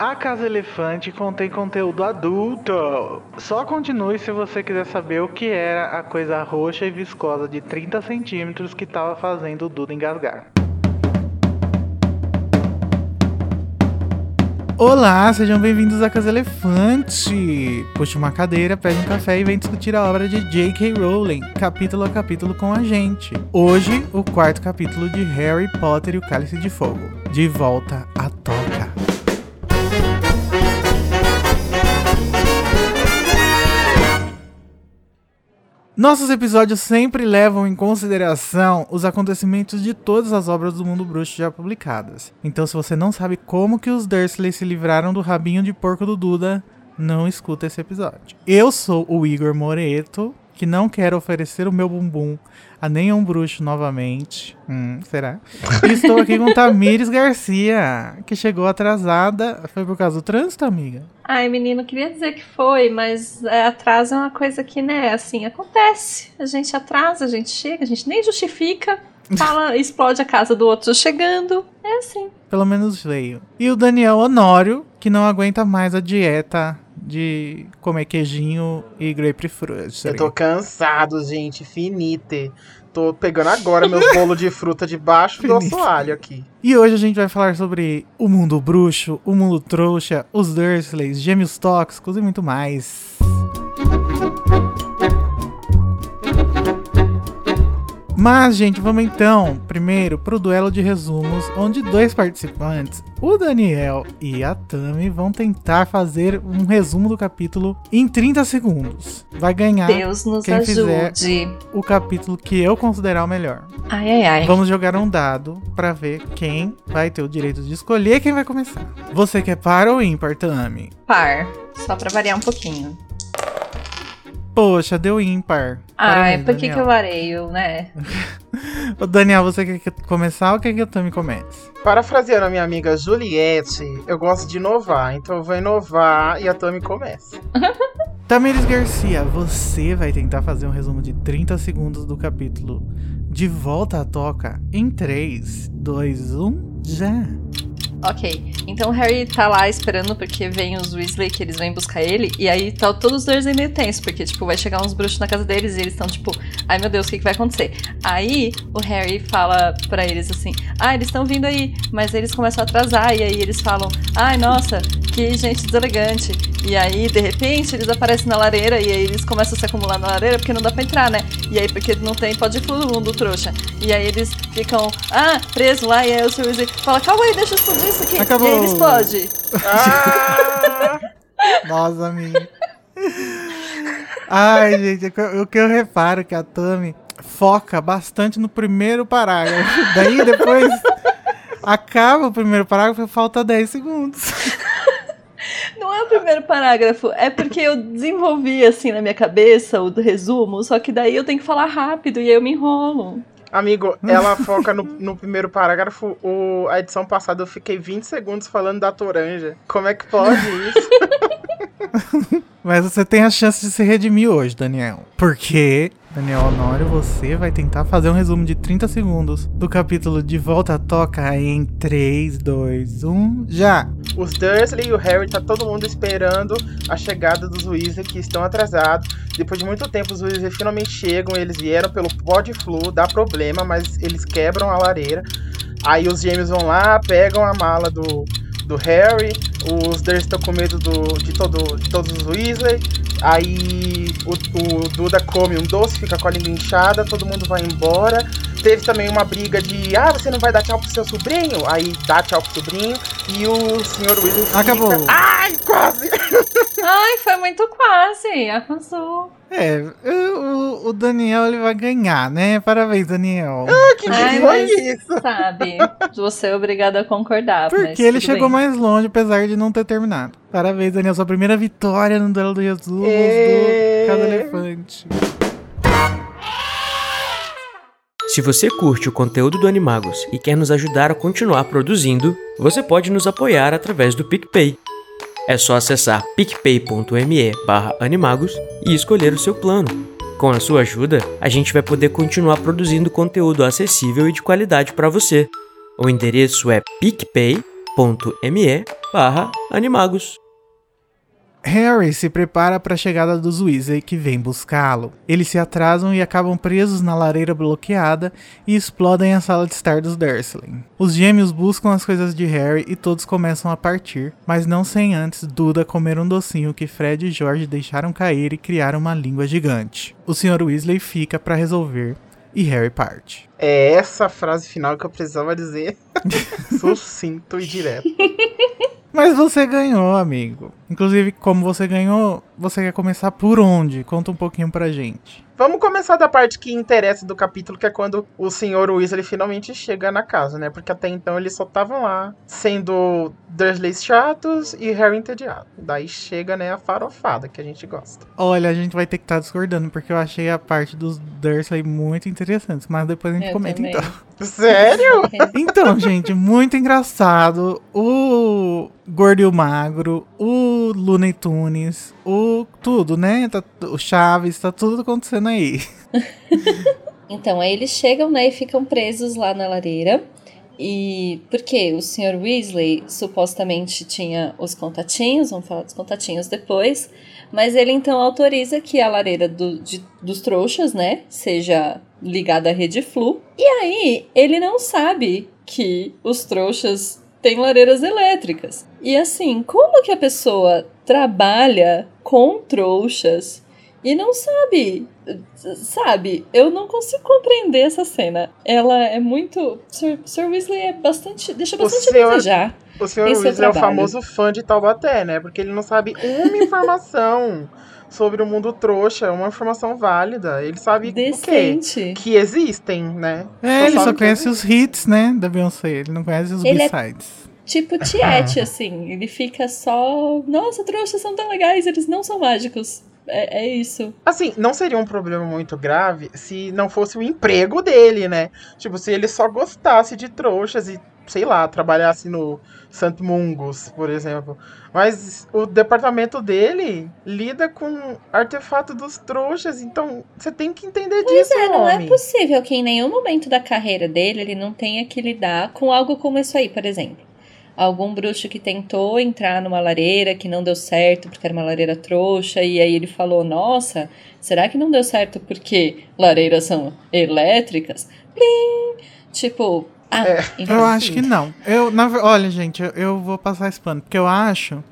A Casa Elefante contém conteúdo adulto. Só continue se você quiser saber o que era a coisa roxa e viscosa de 30 centímetros que estava fazendo o Duda engasgar. Olá, sejam bem-vindos à Casa Elefante. Puxe uma cadeira, pegue um café e vem discutir a obra de J.K. Rowling, capítulo a capítulo com a gente. Hoje, o quarto capítulo de Harry Potter e o Cálice de Fogo. De volta à toca. Nossos episódios sempre levam em consideração os acontecimentos de todas as obras do mundo bruxo já publicadas. Então, se você não sabe como que os Dursley se livraram do rabinho de porco do Duda, não escuta esse episódio. Eu sou o Igor Moreto, que não quero oferecer o meu bumbum a nenhum bruxo novamente. Hum, será? E estou aqui com Tamires Garcia, que chegou atrasada. Foi por causa do trânsito, amiga? Ai, menino, queria dizer que foi, mas é, atraso é uma coisa que, né, assim, acontece. A gente atrasa, a gente chega, a gente nem justifica. Fala, explode a casa do outro chegando. É assim. Pelo menos veio. E o Daniel Honório, que não aguenta mais a dieta de comer queijinho e grapefruit. Eu tô cansado, gente. Finite. Tô pegando agora meus bolos de fruta debaixo do assoalho aqui. E hoje a gente vai falar sobre o mundo bruxo, o mundo trouxa, os Dursleys, gêmeos tóxicos e muito mais. Mas, gente, vamos então primeiro pro duelo de resumos, onde dois participantes, o Daniel e a Tami, vão tentar fazer um resumo do capítulo em 30 segundos. Vai ganhar Deus nos quem ajude. fizer o capítulo que eu considerar o melhor. Ai, ai, ai. Vamos jogar um dado pra ver quem vai ter o direito de escolher quem vai começar. Você quer par ou ímpar, Tami? Par. Só pra variar um pouquinho. Poxa, deu ímpar. Ai, Parabéns, por que, que eu vareio, né? Ô, Daniel, você quer que- começar ou quer que a Tami comece? Parafraseando a minha amiga Juliette, eu gosto de inovar, então eu vou inovar e a Tami começa. Tamires Garcia, você vai tentar fazer um resumo de 30 segundos do capítulo De Volta à Toca em 3, 2, 1, já. Ok, então o Harry tá lá esperando porque vem os Weasley, que eles vêm buscar ele, e aí tá todos os dois meio tenso, porque, tipo, vai chegar uns bruxos na casa deles e eles estão, tipo, ai meu Deus, o que, que vai acontecer? Aí o Harry fala pra eles assim, ah, eles estão vindo aí, mas eles começam a atrasar, e aí eles falam, ai nossa, que gente deselegante. E aí, de repente, eles aparecem na lareira e aí eles começam a se acumular na lareira porque não dá pra entrar, né? E aí, porque não tem pode fundo, trouxa. E aí eles ficam, ah, preso lá, e aí o Sr. Weasley fala, calma aí, deixa eu explodir isso aqui. Acabou. E ele explode. Ah! Nossa, amiga. Ai, gente, o que eu- o que eu reparo é que a Tami foca bastante no primeiro parágrafo. Daí depois acaba o primeiro parágrafo e falta 10 segundos. Não é o primeiro parágrafo, é porque eu desenvolvi assim na minha cabeça o resumo, só que daí eu tenho que falar rápido e aí eu me enrolo. Amigo, ela foca no, no primeiro parágrafo. O, a edição passada eu fiquei 20 segundos falando da toranja. Como é que pode isso? Mas você tem a chance de se redimir hoje, Daniel. Porque, Daniel Honório, você vai tentar fazer um resumo de 30 segundos do capítulo De Volta à Toca em 3, 2, 1, já! Os Dursley e o Harry tá todo mundo esperando a chegada dos Weasley que estão atrasados. Depois de muito tempo os Weasley finalmente chegam, eles vieram pelo pó de flu, dá problema, mas eles quebram a lareira. Aí os gêmeos vão lá, pegam a mala do, do Harry, os Dursley estão com medo do, de, todo, de todos os Weasley. Aí o, o Duda come um doce, fica com a língua inchada, todo mundo vai embora. Teve também uma briga de, ah, você não vai dar tchau pro seu sobrinho? Aí dá tchau pro sobrinho. E o senhor Weasley fica... Acabou. Ai, quase! Ai, foi muito quase, arrasou. É, o, o Daniel ele vai ganhar, né? Parabéns, Daniel. Que Ai, mas- isso? Sabe? Você é obrigada a concordar. mas Porque ele chegou bem. mais longe, apesar de não ter terminado. Parabéns, Daniel. Sua primeira vitória no duelo do Jesus Ê. do Cada Elefante. Se você curte o conteúdo do Animagos e quer nos ajudar a continuar produzindo, você pode nos apoiar através do PicPay. É só acessar picpay.me animagos e escolher o seu plano. Com a sua ajuda, a gente vai poder continuar produzindo conteúdo acessível e de qualidade para você. O endereço é picpay.me animagos. Harry se prepara para a chegada dos Weasley que vem buscá-lo. Eles se atrasam e acabam presos na lareira bloqueada e explodem a sala de estar dos Dursley. Os gêmeos buscam as coisas de Harry e todos começam a partir, mas não sem antes Duda comer um docinho que Fred e George deixaram cair e criar uma língua gigante. O Sr. Weasley fica para resolver e Harry parte. É essa frase final que eu precisava dizer. Sucinto e direto. Mas você ganhou, amigo. Inclusive, como você ganhou, você quer começar por onde? Conta um pouquinho pra gente. Vamos começar da parte que interessa do capítulo, que é quando o senhor Weasley finalmente chega na casa, né? Porque até então eles só estavam lá, sendo Dursleys chatos e Harry entediado. Daí chega, né, a farofada que a gente gosta. Olha, a gente vai ter que estar tá discordando, porque eu achei a parte dos Dursley muito interessante, mas depois a gente Eu comenta também. então. Sério? Então, gente, muito engraçado. O Gordo e o Magro, o Looney Tunes, o tudo, né? Tá- o Chaves, tá tudo acontecendo aí. Então, aí eles chegam, né, e ficam presos lá na lareira. E porque o Sr. Weasley supostamente tinha os contatinhos, vamos falar dos contatinhos depois, mas ele então autoriza que a lareira do- de- dos trouxas, né, seja ligada à rede Flu. E aí ele não sabe que os trouxas têm lareiras elétricas. E assim, como que a pessoa trabalha com trouxas e não sabe sabe, eu não consigo compreender essa cena. Ela é muito. Sir, Sir Weasley é bastante. deixa bastante senhor- desejar. O é o Weasley é o trabalho. famoso fã de Taubaté, né? Porque ele não sabe uma informação sobre o mundo trouxa, uma informação válida. Ele sabe o quê? Decente. Que existem, né? É, ele só sabe que conhece os hits, né, da Beyoncé. Ele não conhece os Ele é- B-sides. Tipo Tiete, assim. Ele fica só. Nossa, trouxas são tão legais, eles não são mágicos. É, é isso. Assim, não seria um problema muito grave se não fosse o emprego dele, né? Tipo, se ele só gostasse de trouxas e, sei lá, trabalhasse no Santo Mungus, por exemplo. Mas o departamento dele lida com artefato dos trouxas, então você tem que entender disso, É, não é homem. possível que em nenhum momento da carreira dele ele não tenha que lidar com algo como isso aí, por exemplo. Algum bruxo que tentou entrar numa lareira que não deu certo porque era uma lareira trouxa, e aí ele falou: Nossa, será que não deu certo porque lareiras são elétricas? Plim! Tipo, ah, É. então, Eu acho que não. Eu, na olha, gente, eu, eu vou passar esse pano, porque eu acho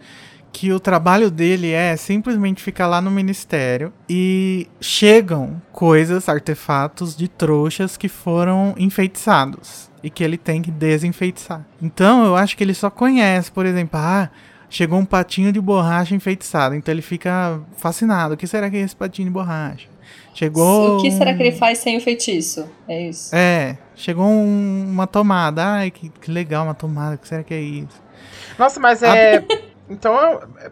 que o trabalho dele é simplesmente ficar lá no ministério e chegam coisas, artefatos de trouxas que foram enfeitiçados e que ele tem que desenfeitiçar. Então eu acho que ele só conhece, por exemplo, ah, chegou um patinho de borracha enfeitiçado, então ele fica fascinado. O que será que é esse patinho de borracha? Chegou. O que será que ele faz sem o feitiço? É isso. é, chegou um- uma tomada. Ai, que, que legal, uma tomada. O que será que é isso? Nossa, mas é. Então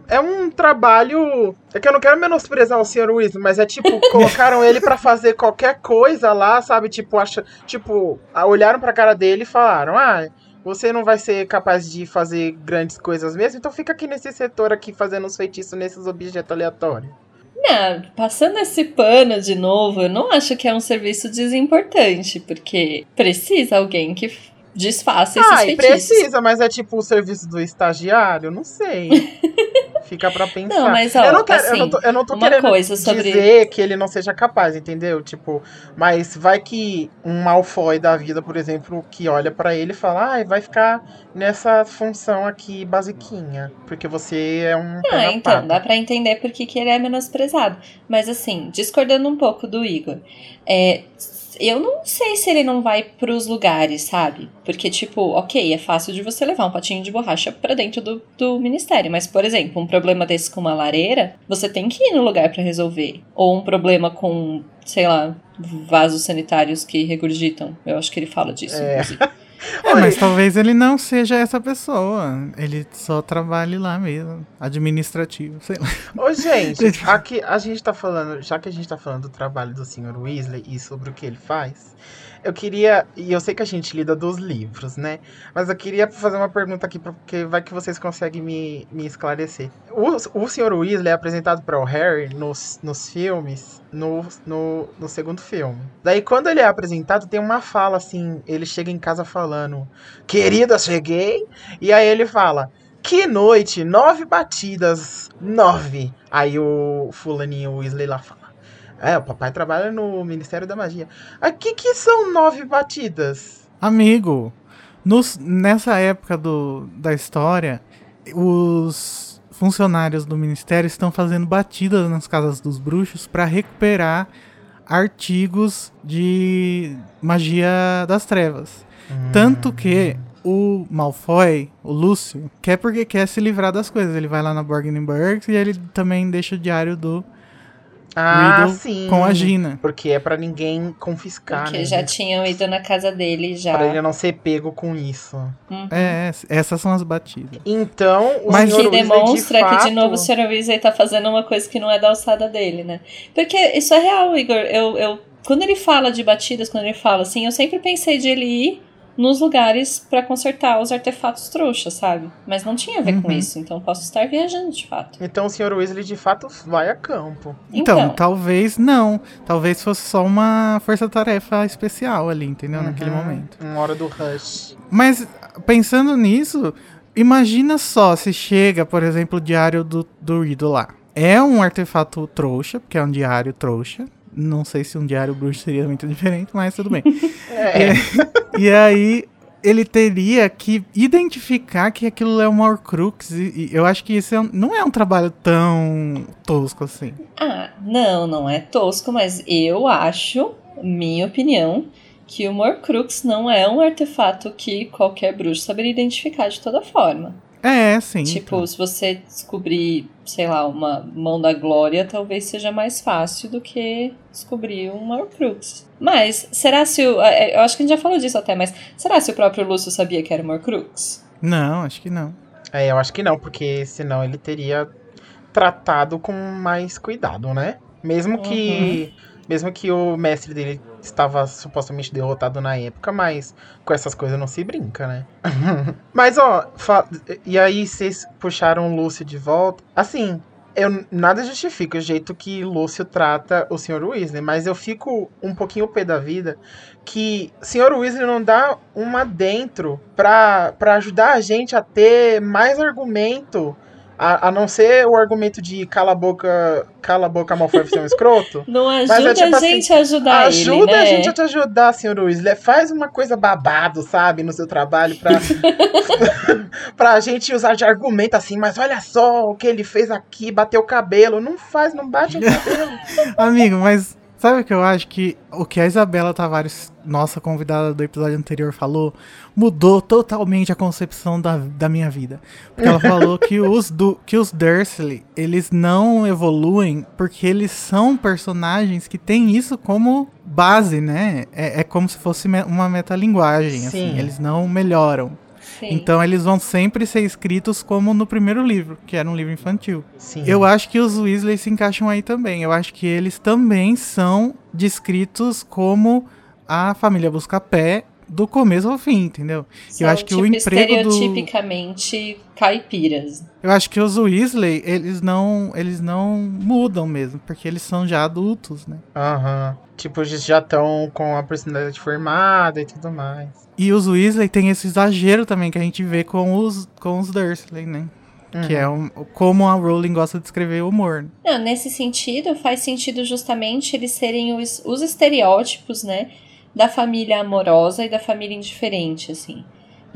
é- é um trabalho. É que eu não quero menosprezar o Sr. Weasley, mas é tipo, colocaram ele pra fazer qualquer coisa lá, sabe? Tipo, acha, tipo, olharam pra cara dele e falaram: Ah, você não vai ser capaz de fazer grandes coisas mesmo, então fica aqui nesse setor aqui fazendo os feitiços nesses objetos aleatórios. Não, passando esse pano de novo, eu não acho que é um serviço desimportante, porque precisa alguém que desfaça esses Ah, e feitiços. precisa, mas é tipo o serviço do estagiário? Não sei. Fica pra pensar. Não, mas, ó, eu não, quero, eu assim, não tô, eu não tô querendo sobre- dizer que ele não seja capaz, entendeu? Tipo, mas vai que um Malfoy da vida, por exemplo, que olha pra ele e fala, ah, vai ficar nessa função aqui basiquinha, porque você é um Ah, então, pata." dá pra entender por que que ele é menosprezado. Mas assim, discordando um pouco do Igor, é, eu não sei se ele não vai pros lugares, sabe? Porque, tipo, ok, é fácil de você levar um patinho de borracha pra dentro do, do ministério, mas, por exemplo, um problema desse com uma lareira, você tem que ir no lugar pra resolver. Ou um problema com, sei lá, vasos sanitários que regurgitam. Eu acho que ele fala disso, É. inclusive. É, mas talvez ele não seja essa pessoa. Ele só trabalhe lá mesmo. Administrativo, sei lá. Ô, gente, aqui a gente tá falando, já que a gente tá falando do trabalho do Sr. Weasley e sobre o que ele faz, eu queria. E eu sei que a gente lida dos livros, né? Mas eu queria fazer uma pergunta aqui, porque vai que vocês conseguem me, me esclarecer. O, o Sr. Weasley é apresentado para o Harry nos, nos filmes, no, no, no segundo filme. Daí, quando ele é apresentado, tem uma fala assim: ele chega em casa falando, querida, cheguei. E aí ele fala. Que noite, nove batidas, nove. Aí o fulaninho Weasley lá fala. É, o papai trabalha no Ministério da Magia. Aqui que são nove batidas? Amigo, nos, nessa época do, da história, os funcionários do Ministério estão fazendo batidas nas casas dos bruxos para recuperar artigos de magia das trevas. Hum. Tanto que o Malfoy, o Lúcio, quer porque quer se livrar das coisas. Ele vai lá na Borgenberg e ele também deixa o diário do Ah, Riddle sim. com a Gina. Porque é pra ninguém confiscar, Porque né? já tinham ido na casa dele já. Pra ele não ser pego com isso. Uhum. É, essas são as batidas. Então, o Mas que demonstra de fato, que de novo o Sr. Weasley tá fazendo uma coisa que não é da alçada dele, né? Porque isso é real, Igor. Eu, eu, quando ele fala de batidas, quando ele fala assim, eu sempre pensei de ele ir nos lugares pra consertar os artefatos trouxas, sabe? Mas não tinha a ver com Uhum. isso, então posso estar viajando de fato. Então o Sr. Weasley de fato vai a campo. Então, Então. talvez não. Talvez fosse só uma força-tarefa especial ali, entendeu? Naquele Uhum. momento. Uma hora do rush. Mas, pensando nisso, imagina só se chega, por exemplo, o diário do, do Riddle lá. É um artefato trouxa, porque é um diário trouxa. Não sei se um diário bruxo seria muito diferente, mas tudo bem. É. E aí, ele teria que identificar que aquilo é uma Horcrux. E, e eu acho que isso é um- não é um trabalho tão tosco assim. Ah, não, não é tosco, mas eu acho, minha opinião, que o Morcrux não é um artefato que qualquer bruxo saberia identificar de toda forma. É, sim. Tipo, então. se você descobrir, sei lá, uma mão da glória, talvez seja mais fácil do que descobrir um Morcrux. Mas, será se o. é, Eu acho que a gente já falou disso até, mas será se o próprio Lúcio sabia que era o Morcrux? Não, acho que não. É, eu acho que não, porque senão ele teria tratado com mais cuidado, né? Mesmo que. Mesmo que o mestre dele estava supostamente derrotado na época, mas com essas coisas não se brinca, né? mas, ó, e aí vocês puxaram Lúcio de volta. Assim, eu nada justifica o jeito que Lúcio trata o Sr. Weasley, mas eu fico um pouquinho pé da vida que Sr. Weasley não dá uma dentro pra ajudar a gente a ter mais argumento. A, a não ser o argumento de cala a boca, cala a boca, Malfoy, você é um escroto. Não é ajuda tipo a assim, gente a ajudar ele, Ajuda né? a gente a te ajudar, Sr. Weasley. Faz uma coisa babado, sabe, no seu trabalho pra, pra gente usar de argumento assim, mas olha só o que ele fez aqui, bateu o cabelo. Não faz, não bate o cabelo. Amigo, mas sabe o que eu acho? Que o que a Isabela Tavares, nossa convidada do episódio anterior, falou, mudou totalmente a concepção da, da minha vida. Porque ela falou que os, do, que os Dursley, eles não evoluem porque eles são personagens que têm isso como base, né? É, é como se fosse uma metalinguagem, assim. Sim. Eles não melhoram. Sim. Então eles vão sempre ser escritos como no primeiro livro, que era um livro infantil. Sim. Eu acho que os Weasley se encaixam aí também. Eu acho que eles também são descritos como a família Buscapé do começo ao fim, entendeu? São, acho que o tipo, emprego do- estereotipicamente caipiras. Eu acho que os Weasley, eles não, eles não mudam mesmo, porque eles são já adultos, né? Aham. Tipo, eles já estão com a personalidade formada e tudo mais. E os Weasley tem esse exagero também que a gente vê com os, com os Dursley, né? Que é um, como a Rowling gosta de escrever o humor. Não, nesse sentido, faz sentido justamente eles serem os, os estereótipos, né? Da família amorosa e da família indiferente, assim.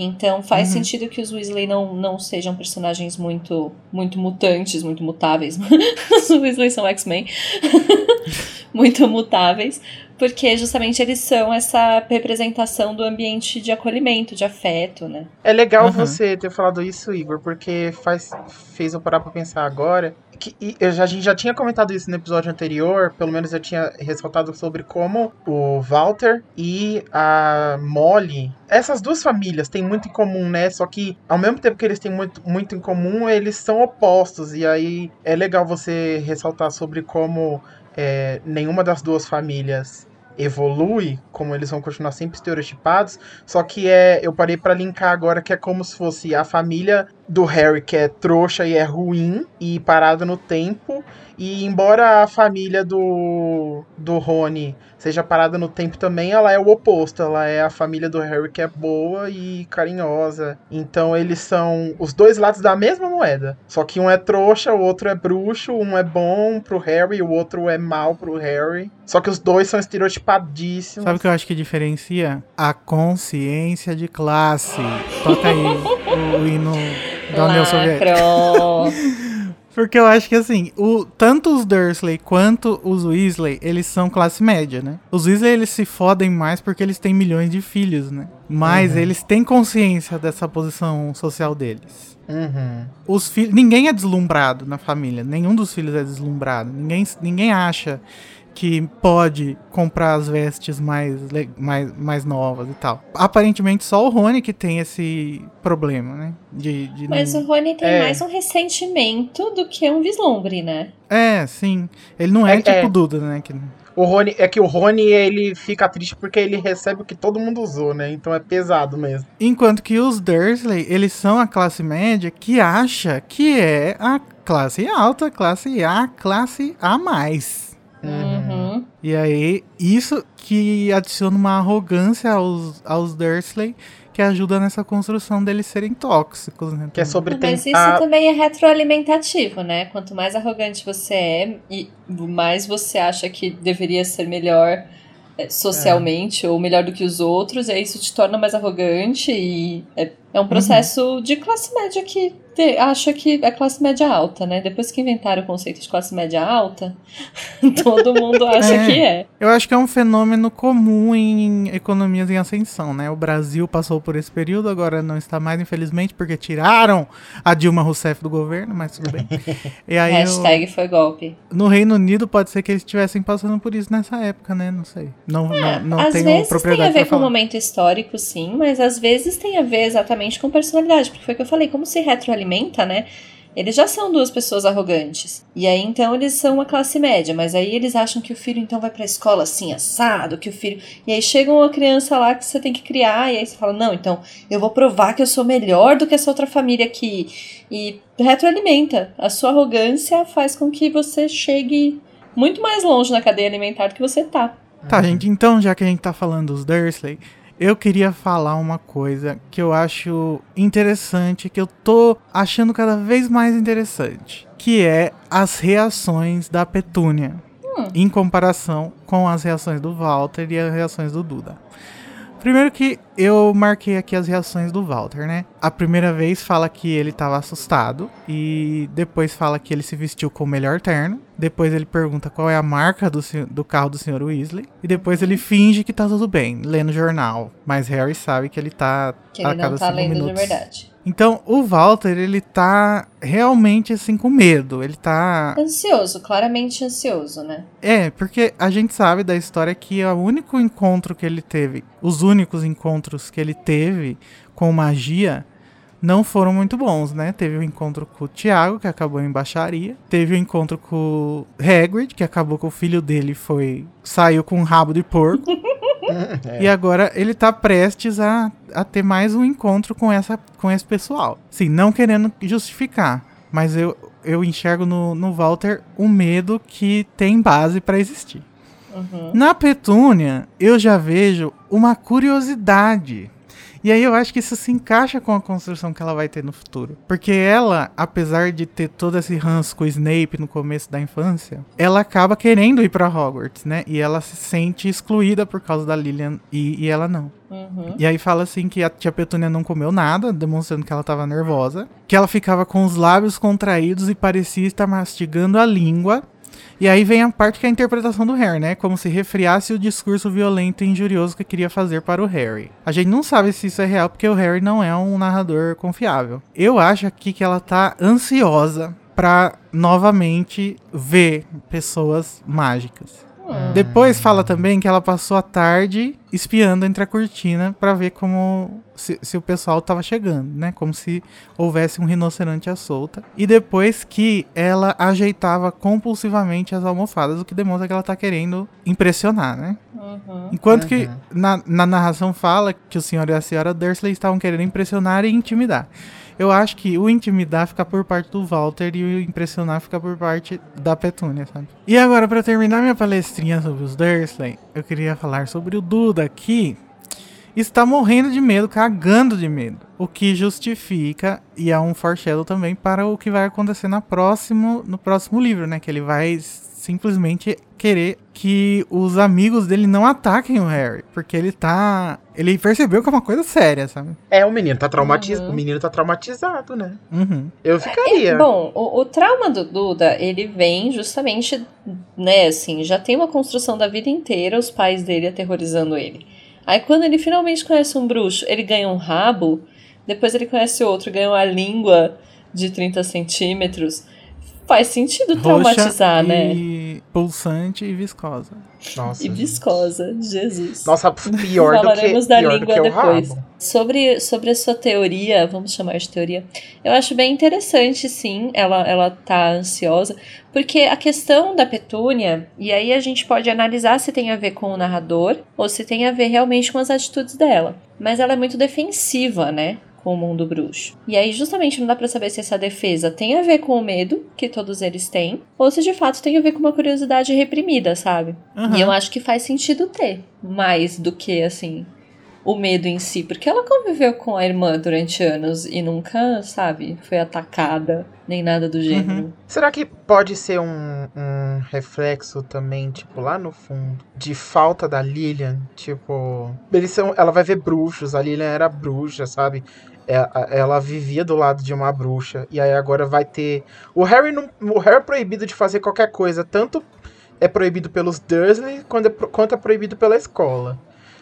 Então faz Uhum. sentido que os Weasley não, não sejam personagens muito muito mutantes, muito mutáveis. os Weasley são X-Men. muito mutáveis. Porque justamente eles são essa representação do ambiente de acolhimento, de afeto, né? É legal Aham. você ter falado isso, Igor, porque faz, fez eu parar pra pensar agora. Que, e eu já, a gente já tinha comentado isso no episódio anterior, pelo menos eu tinha ressaltado sobre como o Walter e a Molly, essas duas famílias têm muito em comum, né? Só que ao mesmo tempo que eles têm muito, muito em comum, eles são opostos. E aí é legal você ressaltar sobre como é, nenhuma das duas famílias evolui, como eles vão continuar sempre estereotipados, só que é, eu parei para linkar agora que é como se fosse a família do Harry que é trouxa e é ruim e parada no tempo, e embora a família do do Rony seja parada no tempo também, ela é o oposto, ela é a família do Harry que é boa e carinhosa. Então eles são os dois lados da mesma moeda, só que um é trouxa, o outro é bruxo, um é bom pro Harry, o outro é mal pro Harry. Só que os dois são estereotipadíssimos. Sabe o que eu acho que diferencia? A consciência de classe. Toca aí o hino da União Soviética. Porque eu acho que assim, o, tanto os Dursley quanto os Weasley, eles são classe média, né? Os Weasley, eles se fodem mais porque eles têm milhões de filhos, né? Mas eles têm consciência dessa posição social deles. Uhum. Os filhos, ninguém é deslumbrado na família, nenhum dos filhos é deslumbrado. Ninguém, ninguém acha que pode comprar as vestes mais, mais, mais novas e tal. Aparentemente só o Rony que tem esse problema, né? De, de Mas não- o Rony tem É. mais um ressentimento do que um vislumbre, né? É, sim. Ele não é, É- tipo é. Duda, né? Que... O Rony, é que o Rony, ele fica triste porque ele recebe o que todo mundo usou, né? Então é pesado mesmo. Enquanto que os Dursley, eles são a classe média que acha que é a classe alta, classe A, classe A+. Uhum. E aí, isso que adiciona uma arrogância aos, aos Dursley, que ajuda nessa construção deles serem tóxicos, né? Que é sobre Mas isso também é retroalimentativo, né? Quanto mais arrogante você é, e mais você acha que deveria ser melhor eh, socialmente ou melhor do que os outros, e aí isso te torna mais arrogante e é, é um processo de classe média que te- acha que é classe média alta, né? Depois que inventaram o conceito de classe média alta, todo mundo acha É. que é. Eu acho que é um fenômeno comum em economias em ascensão, né? O Brasil passou por esse período, agora não está mais, infelizmente, porque tiraram a Dilma Rousseff do governo, mas tudo bem. E aí, Hashtag foi golpe. no Reino Unido, pode ser que eles estivessem passando por isso nessa época, né? Não sei. Não, não, não às tenho vezes tem propriedade a ver com o momento histórico, sim, mas às vezes tem a ver exatamente com personalidade, porque foi o que eu falei, como se retroalimenta, né? Eles já são duas pessoas arrogantes. E aí então eles são uma classe média, mas aí eles acham que o filho então vai pra escola assim, assado, que o filho. E aí chega uma criança lá que você tem que criar, e aí você fala: "Não, então eu vou provar que eu sou melhor do que essa outra família aqui". E retroalimenta. A sua arrogância faz com que você chegue muito mais longe na cadeia alimentar do que você tá. Tá, gente, então, já que a gente tá falando dos Dursley, eu queria falar uma coisa que eu acho interessante, que eu tô achando cada vez mais interessante, que é as reações da Petúnia, em comparação com as reações do Walter e as reações do Duda. Primeiro que eu marquei aqui as reações do Walter, né? A primeira vez fala que ele tava assustado e depois fala que ele se vestiu com o melhor terno. Depois ele pergunta qual é a marca do, do carro do Sr. Weasley. E depois ele finge que tá tudo bem, lendo jornal. Mas Harry sabe que ele tá Que a ele cada não tá lendo minutos. de verdade. Então, o Walter, ele tá realmente assim com medo. Ele tá Ansioso, claramente ansioso, né? é, porque a gente sabe da história que o único encontro que ele teve, os únicos encontros que ele teve com magia não foram muito bons, né? Teve o encontro com o Tiago, que acabou em baixaria. Teve o encontro com o Hagrid, que acabou com o filho dele foi saiu com um rabo de porco. É. E agora ele tá prestes a, a ter mais um encontro com, essa, com esse pessoal. Sim, não querendo justificar, mas eu, eu enxergo no, no Walter um medo que tem base pra existir. Uhum. Na Petúnia, eu já vejo uma curiosidade. E aí eu acho que isso se encaixa com a construção que ela vai ter no futuro. Porque ela, apesar de ter todo esse ranço com o Snape no começo da infância, ela acaba querendo ir pra Hogwarts, né? E ela se sente excluída por causa da Lilian e, e ela não. Uhum. E aí fala assim que a tia Petúnia não comeu nada, demonstrando que ela tava nervosa. Que ela ficava com os lábios contraídos e parecia estar mastigando a língua. E aí vem a parte que é a interpretação do Harry, né? Como se refriasse o discurso violento e injurioso que queria fazer para o Harry. A gente não sabe se isso é real, porque o Harry não é um narrador confiável. Eu acho aqui que ela tá ansiosa pra novamente ver pessoas mágicas. Hum. Depois fala também que ela passou a tarde espiando entre a cortina pra ver como se, se o pessoal tava chegando, né? Como se houvesse um rinoceronte à solta. E depois que ela ajeitava compulsivamente as almofadas, o que demonstra que ela tá querendo impressionar, né? Uhum. Enquanto que Uhum. na, na narração fala que o senhor e a senhora Dursley estavam querendo impressionar e intimidar. Eu acho que o intimidar fica por parte do Walter e o impressionar fica por parte da Petúnia, sabe? E agora, pra terminar minha palestrinha sobre os Dursley, eu queria falar sobre o Duda, que está morrendo de medo, cagando de medo. O que justifica, e é um foreshadow também, para o que vai acontecer na próximo, no próximo livro, né? Que ele vai simplesmente querer que os amigos dele não ataquem o Harry. Porque ele tá. Ele percebeu que é uma coisa séria, sabe? É, o menino tá traumatizado. Uhum. O menino tá traumatizado, né? Uhum. Eu ficaria. Bom, o, o trauma do Duda, ele vem justamente, né, assim, já tem uma construção da vida inteira, os pais dele aterrorizando ele. Aí quando ele finalmente conhece um bruxo, ele ganha um rabo, depois ele conhece outro, ganha uma língua de 30 centímetros. Faz sentido traumatizar, Roxa né? e pulsante e viscosa. Nossa. E viscosa, Jesus. Nossa, pior do que, Falaremos da pior do língua que o depois. rabo. Sobre, sobre a sua teoria, vamos chamar de teoria, eu acho bem interessante, sim, ela, ela tá ansiosa, porque a questão da Petúnia, e aí a gente pode analisar se tem a ver com o narrador ou se tem a ver realmente com as atitudes dela. Mas ela é muito defensiva, né? Com o mundo bruxo. E aí, justamente, não dá pra saber se essa defesa tem a ver com o medo que todos eles têm, ou se de fato tem a ver com uma curiosidade reprimida, sabe? Aham. E eu acho que faz sentido ter, mais do que, assim, o medo em si. Porque ela conviveu com a irmã durante anos e nunca, sabe, foi atacada, nem nada do gênero. Será que pode ser um, um reflexo também, tipo, lá no fundo, de falta da Lilian? Tipo, eles são, ela vai ver bruxos, a Lilian era bruxa, sabe? É, a- Ela vivia do lado de uma bruxa. E aí agora vai ter. O Harry, não, o Harry é proibido de fazer qualquer coisa. Tanto é proibido pelos Dursley é, quanto é proibido pela escola.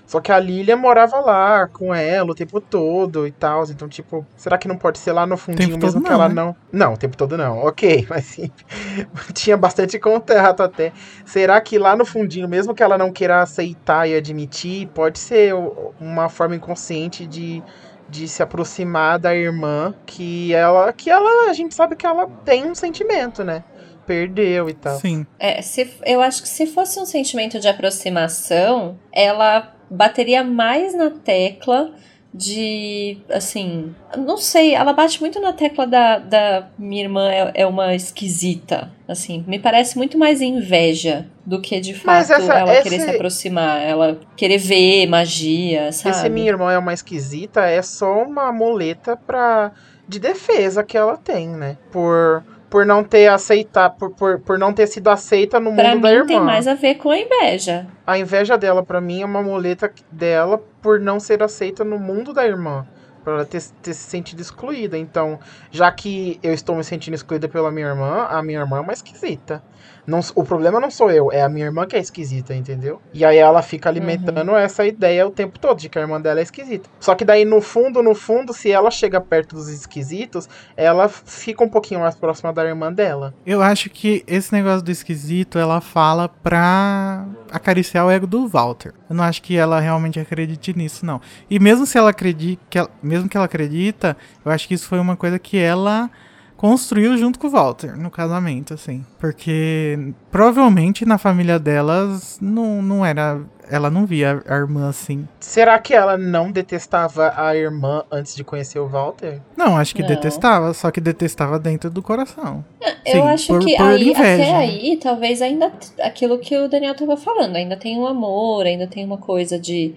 Só que a Lilian morava lá com ela o tempo todo e tal. Então, tipo, será que não pode ser lá no fundinho Tempo mesmo que não, ela né? não. Não, o tempo todo não. Ok, mas sim. Tinha bastante contato até. Será que lá no fundinho, mesmo que ela não queira aceitar e admitir, pode ser uma forma inconsciente de, de se aproximar da irmã que ela. Que ela. A gente sabe que ela tem um sentimento, né? Perdeu e tal. Sim. É, se, eu acho que se fosse um sentimento de aproximação, ela bateria mais na tecla de, assim, não sei, ela bate muito na tecla da, da minha irmã é, é uma esquisita, assim, me parece muito mais inveja do que de fato essa- ela esse- querer se aproximar, ela querer ver magia, sabe? Esse minha irmã é uma esquisita é só uma muleta pra, de defesa que ela tem, né? Por, por não ter aceitar, por, por, por não ter sido aceita no Pra mundo da irmã. tem mais a ver com a inveja. A inveja dela, pra mim, é uma muleta dela por não ser aceita no mundo da irmã. Pra ela ter, ter se sentido excluída. Então, já que eu estou me sentindo excluída pela minha irmã, a minha irmã é uma esquisita. Não, o problema não sou eu, é a minha irmã que é esquisita, entendeu? E aí ela fica alimentando essa ideia o tempo todo, de que a irmã dela é esquisita. Só que daí, no fundo, no fundo, se ela chega perto dos esquisitos, ela fica um pouquinho mais próxima da irmã dela. Eu acho que esse negócio do esquisito ela fala pra acariciar o ego do Walter. Eu não acho que ela realmente acredite nisso, não. E mesmo se ela acredita, que ela- mesmo que ela acredita, eu acho que isso foi uma coisa que ela construiu junto com o Walter no casamento, assim. Porque provavelmente na família delas não, não era. Ela não via a irmã assim. Será que ela não detestava a irmã antes de conhecer o Walter? Não, acho que Não. detestava, só que detestava dentro do coração. Eu Sim, acho por- que por aí, inveja, até aí, talvez ainda aquilo que o Daniel tava falando, ainda tem um amor, ainda tem uma coisa de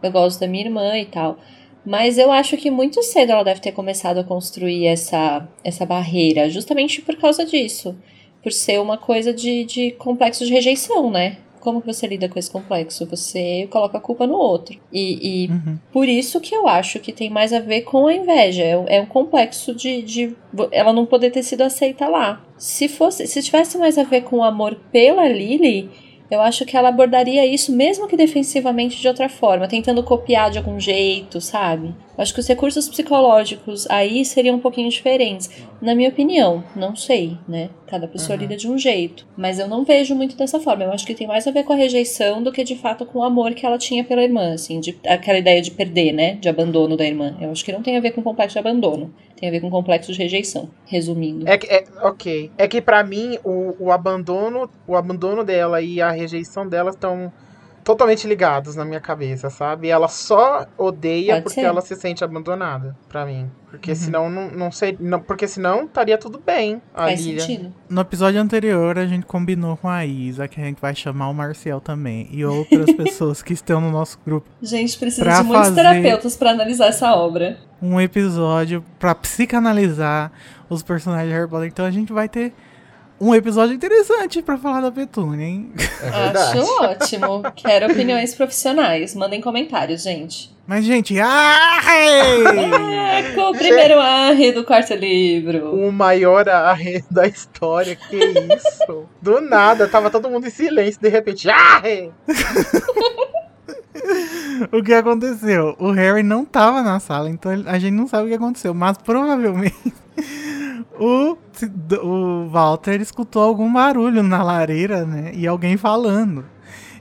eu gosto da minha irmã e tal. Mas eu acho que muito cedo ela deve ter começado a construir essa, essa barreira, justamente por causa disso. Por ser uma coisa de, de complexo de rejeição, né? Como que você lida com esse complexo? Você coloca a culpa no outro. E, e Uhum. por isso que eu acho que tem mais a ver com a inveja. É, um- é um complexo de, de ela não poder ter sido aceita lá. Se fosse, se tivesse mais a ver com o amor pela Lily, eu acho que ela abordaria isso mesmo que defensivamente de outra forma, tentando copiar de algum jeito, sabe? Eu acho que os recursos psicológicos aí seriam um pouquinho diferentes, na minha opinião. Não sei, né? Cada pessoa Uhum. lida de um jeito, mas eu não vejo muito dessa forma. Eu acho que tem mais a ver com a rejeição do que de fato com o amor que ela tinha pela irmã, assim, de, aquela ideia de perder, né? De abandono da irmã. Eu acho que não tem a ver com complexo de abandono, tem a ver com complexo de rejeição, resumindo. É é, ok. É que pra mim o, o abandono, o abandono dela e a rejeição dela estão totalmente ligados na minha cabeça, sabe? Ela só odeia Pode porque ser. ela se sente abandonada, pra mim. Porque Uhum. senão não, não sei, não, porque senão estaria tudo bem a Faz Lilia. sentido. No episódio anterior, a gente combinou com a Isa que a gente vai chamar o Marcel também. E outras pessoas que estão no nosso grupo. Gente, precisa Pra de muitos fazer- terapeutas pra analisar essa obra. Um episódio pra psicanalizar os personagens de Harry Potter. Então a gente vai ter um episódio interessante pra falar da Petúnia, hein? É. Acho ótimo. Quero opiniões profissionais. Mandem comentários, gente. Mas, gente, ai! Ah, com o primeiro arre do quarto livro. O maior arre da história, que isso? Do nada, tava todo mundo em silêncio, de repente, arre! o que aconteceu? O Harry não tava na sala, então a gente não sabe o que aconteceu. Mas provavelmente o, o Walter escutou algum barulho na lareira, né? E alguém falando.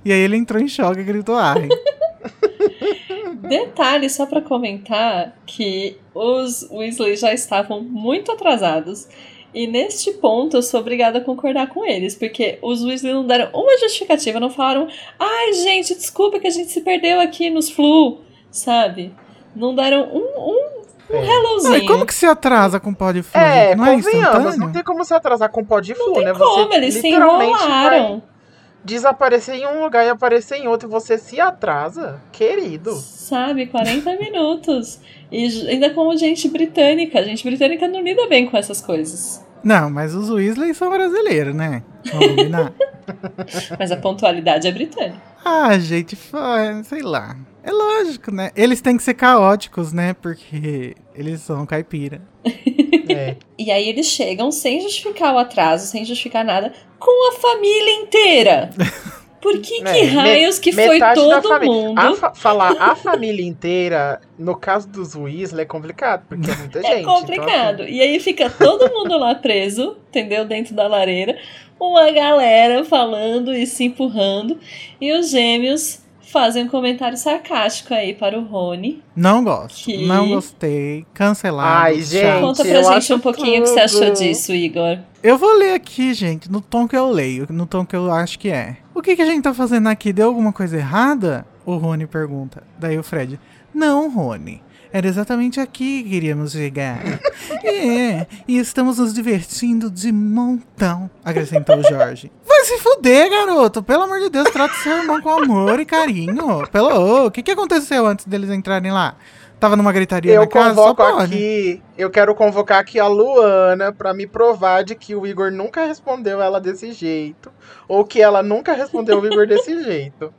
E aí ele entrou em choque e gritou ai. Detalhe só pra comentar que os Weasley já estavam muito atrasados. E neste ponto eu sou obrigada a concordar com eles, porque os Weasley não deram uma justificativa, não falaram, ai gente, desculpa que a gente se perdeu aqui nos flu, sabe? Não deram um, um, um É. hellozinho. Ai, como que se atrasa com pó de flor? É, não é não tem como se atrasar com pó de flu, Tem né? como, Você eles se literalmente enrolaram. vai desaparecer em um lugar e aparecer em outro e você se atrasa, querido. Sabe, 40 minutos. E ainda como gente britânica. Gente britânica não lida bem com essas coisas. Não, mas os Weasley são brasileiros, né? Vamos combinar? Mas a pontualidade é britânica. ah, gente, sei lá. É lógico, né? Eles têm que ser caóticos, né? Porque eles são caipira. É. E aí eles chegam sem justificar o atraso, sem justificar nada, com a família inteira. Por que, que É, raios que foi todo mundo? A fa- falar a família inteira, no caso dos Weasley, é complicado, porque é muita gente. É então, complicado. assim, E aí fica todo mundo lá preso, entendeu? Dentro da lareira. Uma galera falando e se empurrando. E os gêmeos fazem um comentário sarcástico aí para o Rony. Não gosto. Que- Não gostei. Cancelado. Ai, gente. Conta pra eu gente um pouquinho o que você achou disso, Igor. Eu vou ler aqui, gente, no tom que eu leio, no tom que eu acho que é. O que, que a gente tá fazendo aqui? Deu alguma coisa errada? O Rony pergunta. Daí o Fred. Não, Rony. Era exatamente aqui que queríamos chegar. é, e estamos nos divertindo de montão, acrescentou o Jorge. Se fuder, garoto. Pelo amor de Deus, trata seu irmão com amor e carinho. Pelo, o que, que aconteceu antes deles entrarem lá? Tava numa gritaria Eu na casa? Só convoco pode. aqui, eu quero convocar aqui a Luana pra me provar de que o Igor nunca respondeu ela desse jeito. Ou que ela nunca respondeu o Igor desse jeito.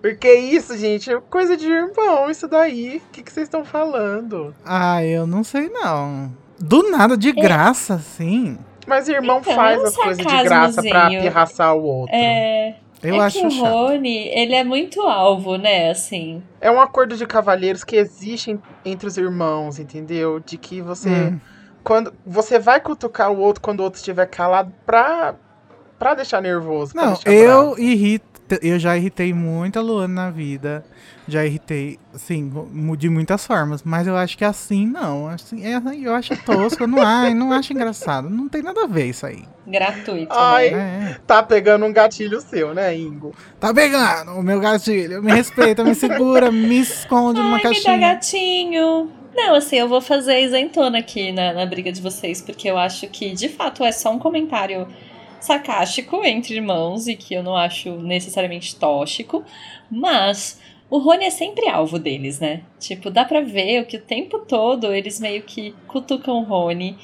Porque isso, gente, é coisa de irmão, isso daí. O que, que vocês estão falando? Ah, eu não sei não. Do nada, de graça, assim. Mas irmão Então, faz é um as coisas de graça pra pirraçar o outro. É, Eu é acho que o chato. Rony, ele é muito alvo, né? Assim. É um acordo de cavalheiros que existe entre os irmãos, entendeu? De que você. Hum. Quando você vai cutucar o outro quando o outro estiver calado pra, pra deixar nervoso. pra Não, deixar bravo. eu irrito. Eu já irritei muita Luana na vida. Já irritei, assim, de muitas formas. Mas eu acho que assim, não. Assim, é, eu acho tosco. Eu não, ai, não acho engraçado. Não tem nada a ver isso aí. Gratuito. Ai. né? Tá pegando um gatilho seu, né, Ingo? Tá pegando o meu gatilho. Me respeita, me segura, me esconde numa Ai, me dá caixinha. gatinho. Não, assim, eu vou fazer isentona aqui na, na briga de vocês, porque eu acho que, de fato, é só um comentário sarcástico entre irmãos e que eu não acho necessariamente tóxico, mas o Rony é sempre alvo deles, né? Tipo, dá pra ver o que o tempo todo eles meio que cutucam o Rony.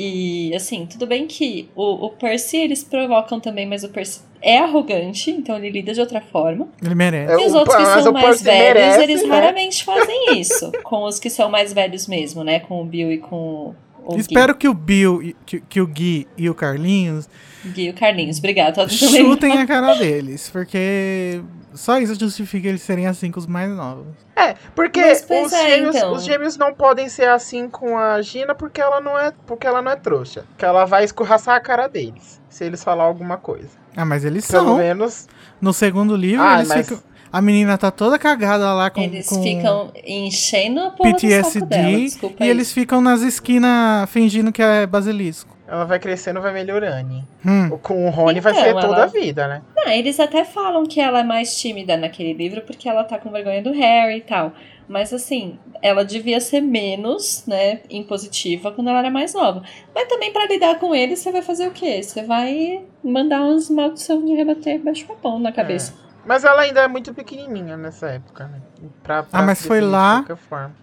E, assim, tudo bem que o, o Percy eles provocam também, mas o Percy é arrogante, então ele lida de outra forma. Ele merece. É, E os o- outros que são mais velhos, merece, eles né? raramente fazem isso. com os que são mais velhos mesmo, né? Com o Bill e com o Gui. Espero que o Bill, e- que, que o Gui e o Carlinhos Gui e o Carlinhos. Tentando lembrar. chutem a cara deles. Porque só isso justifica eles serem assim com os mais novos. É, porque os, é, gêmeos, então. os gêmeos não podem ser assim com a Gina porque ela não é, porque ela não é trouxa. Que ela vai escorraçar a cara deles, se eles falar alguma coisa. Ah, mas eles Pelo são. menos. No segundo livro, Ai, eles mas- ficam. A menina tá toda cagada lá com, Eles com ficam enchendo a porra do saco PTSD dela. Desculpa e aí. eles ficam nas esquinas fingindo que é basilisco. Ela vai crescendo, vai melhorando. Hum. Com o Rony vai Então, ser toda ela- a vida, né? Ah, eles até falam que ela é mais tímida naquele livro porque ela tá com vergonha do Harry e tal. Mas assim, ela devia ser menos, né, impositiva quando ela era mais nova. Mas também pra lidar com ele, você vai fazer o quê? Você vai mandar umas maldições de rebater baixo papão na cabeça. Mas ela ainda é muito pequenininha nessa época, né? Pra, pra Ah, mas foi lá? De qualquer forma.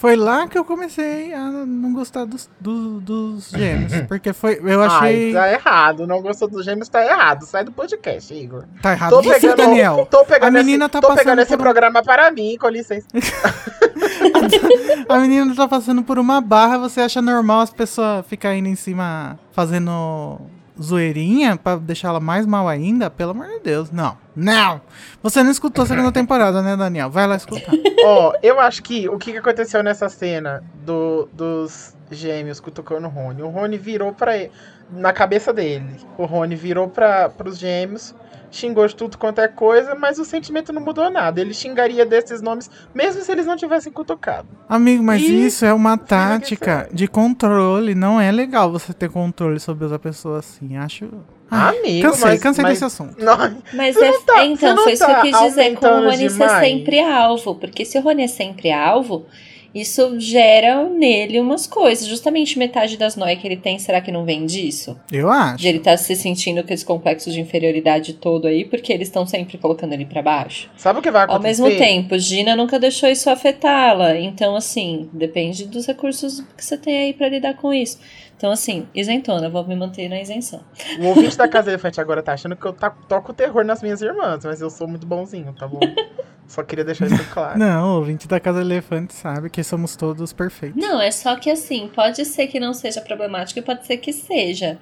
Foi lá que eu comecei a não gostar dos, do- dos gêmeos. Porque foi. Eu achei. Ai, tá errado. Não gostou dos gêmeos, tá errado. Sai do podcast, Igor. Tá errado. Tô pegando, Daniel. tô pegando A menina esse, tá tô passando pegando esse um- programa para mim, com licença. A menina tá passando por uma barra, você acha normal as pessoas ficarem indo em cima fazendo zoeirinha pra deixar ela mais mal ainda? Pelo amor de Deus, não. Não! Você não escutou a segunda temporada, né, Daniel? Vai lá escutar. Ó, eu acho que o que aconteceu nessa cena do, dos gêmeos cutucando o Rony? O Rony virou pra ele, na cabeça dele. O Rony virou pra, pros gêmeos, xingou de tudo quanto é coisa, mas o sentimento não mudou nada. Ele xingaria desses nomes, mesmo se eles não tivessem cutucado. Amigo, mas Ih, isso é uma que tática de controle. Não é legal você ter controle sobre outra pessoa assim. Acho. Ai, Amigo, cansei, mas- cansei mas- desse assunto. Não, Mas é, não tá- é, então, foi isso que eu tá quis dizer com o Rony ser demais? sempre alvo. Porque se o Rony é sempre alvo, isso gera nele umas coisas. Justamente metade das noias que ele tem, será que não vem disso? Eu acho. De ele tá se sentindo com esse complexo de inferioridade todo aí, porque eles estão sempre colocando ele pra baixo. sabe o que vai Ao acontecer? mesmo tempo, Gina nunca deixou isso afetá-la. Então, assim, depende dos recursos que você tem aí pra lidar com isso. Então, assim, isentona, vou me manter na isenção. O ouvinte da Casa Elefante agora tá achando que eu ta- toco terror nas minhas irmãs, mas eu sou muito bonzinho, tá bom? Só queria deixar isso claro. Não, o ouvinte da Casa Elefante sabe que somos todos perfeitos. Não, é só que assim, pode ser que não seja problemático e pode ser que seja.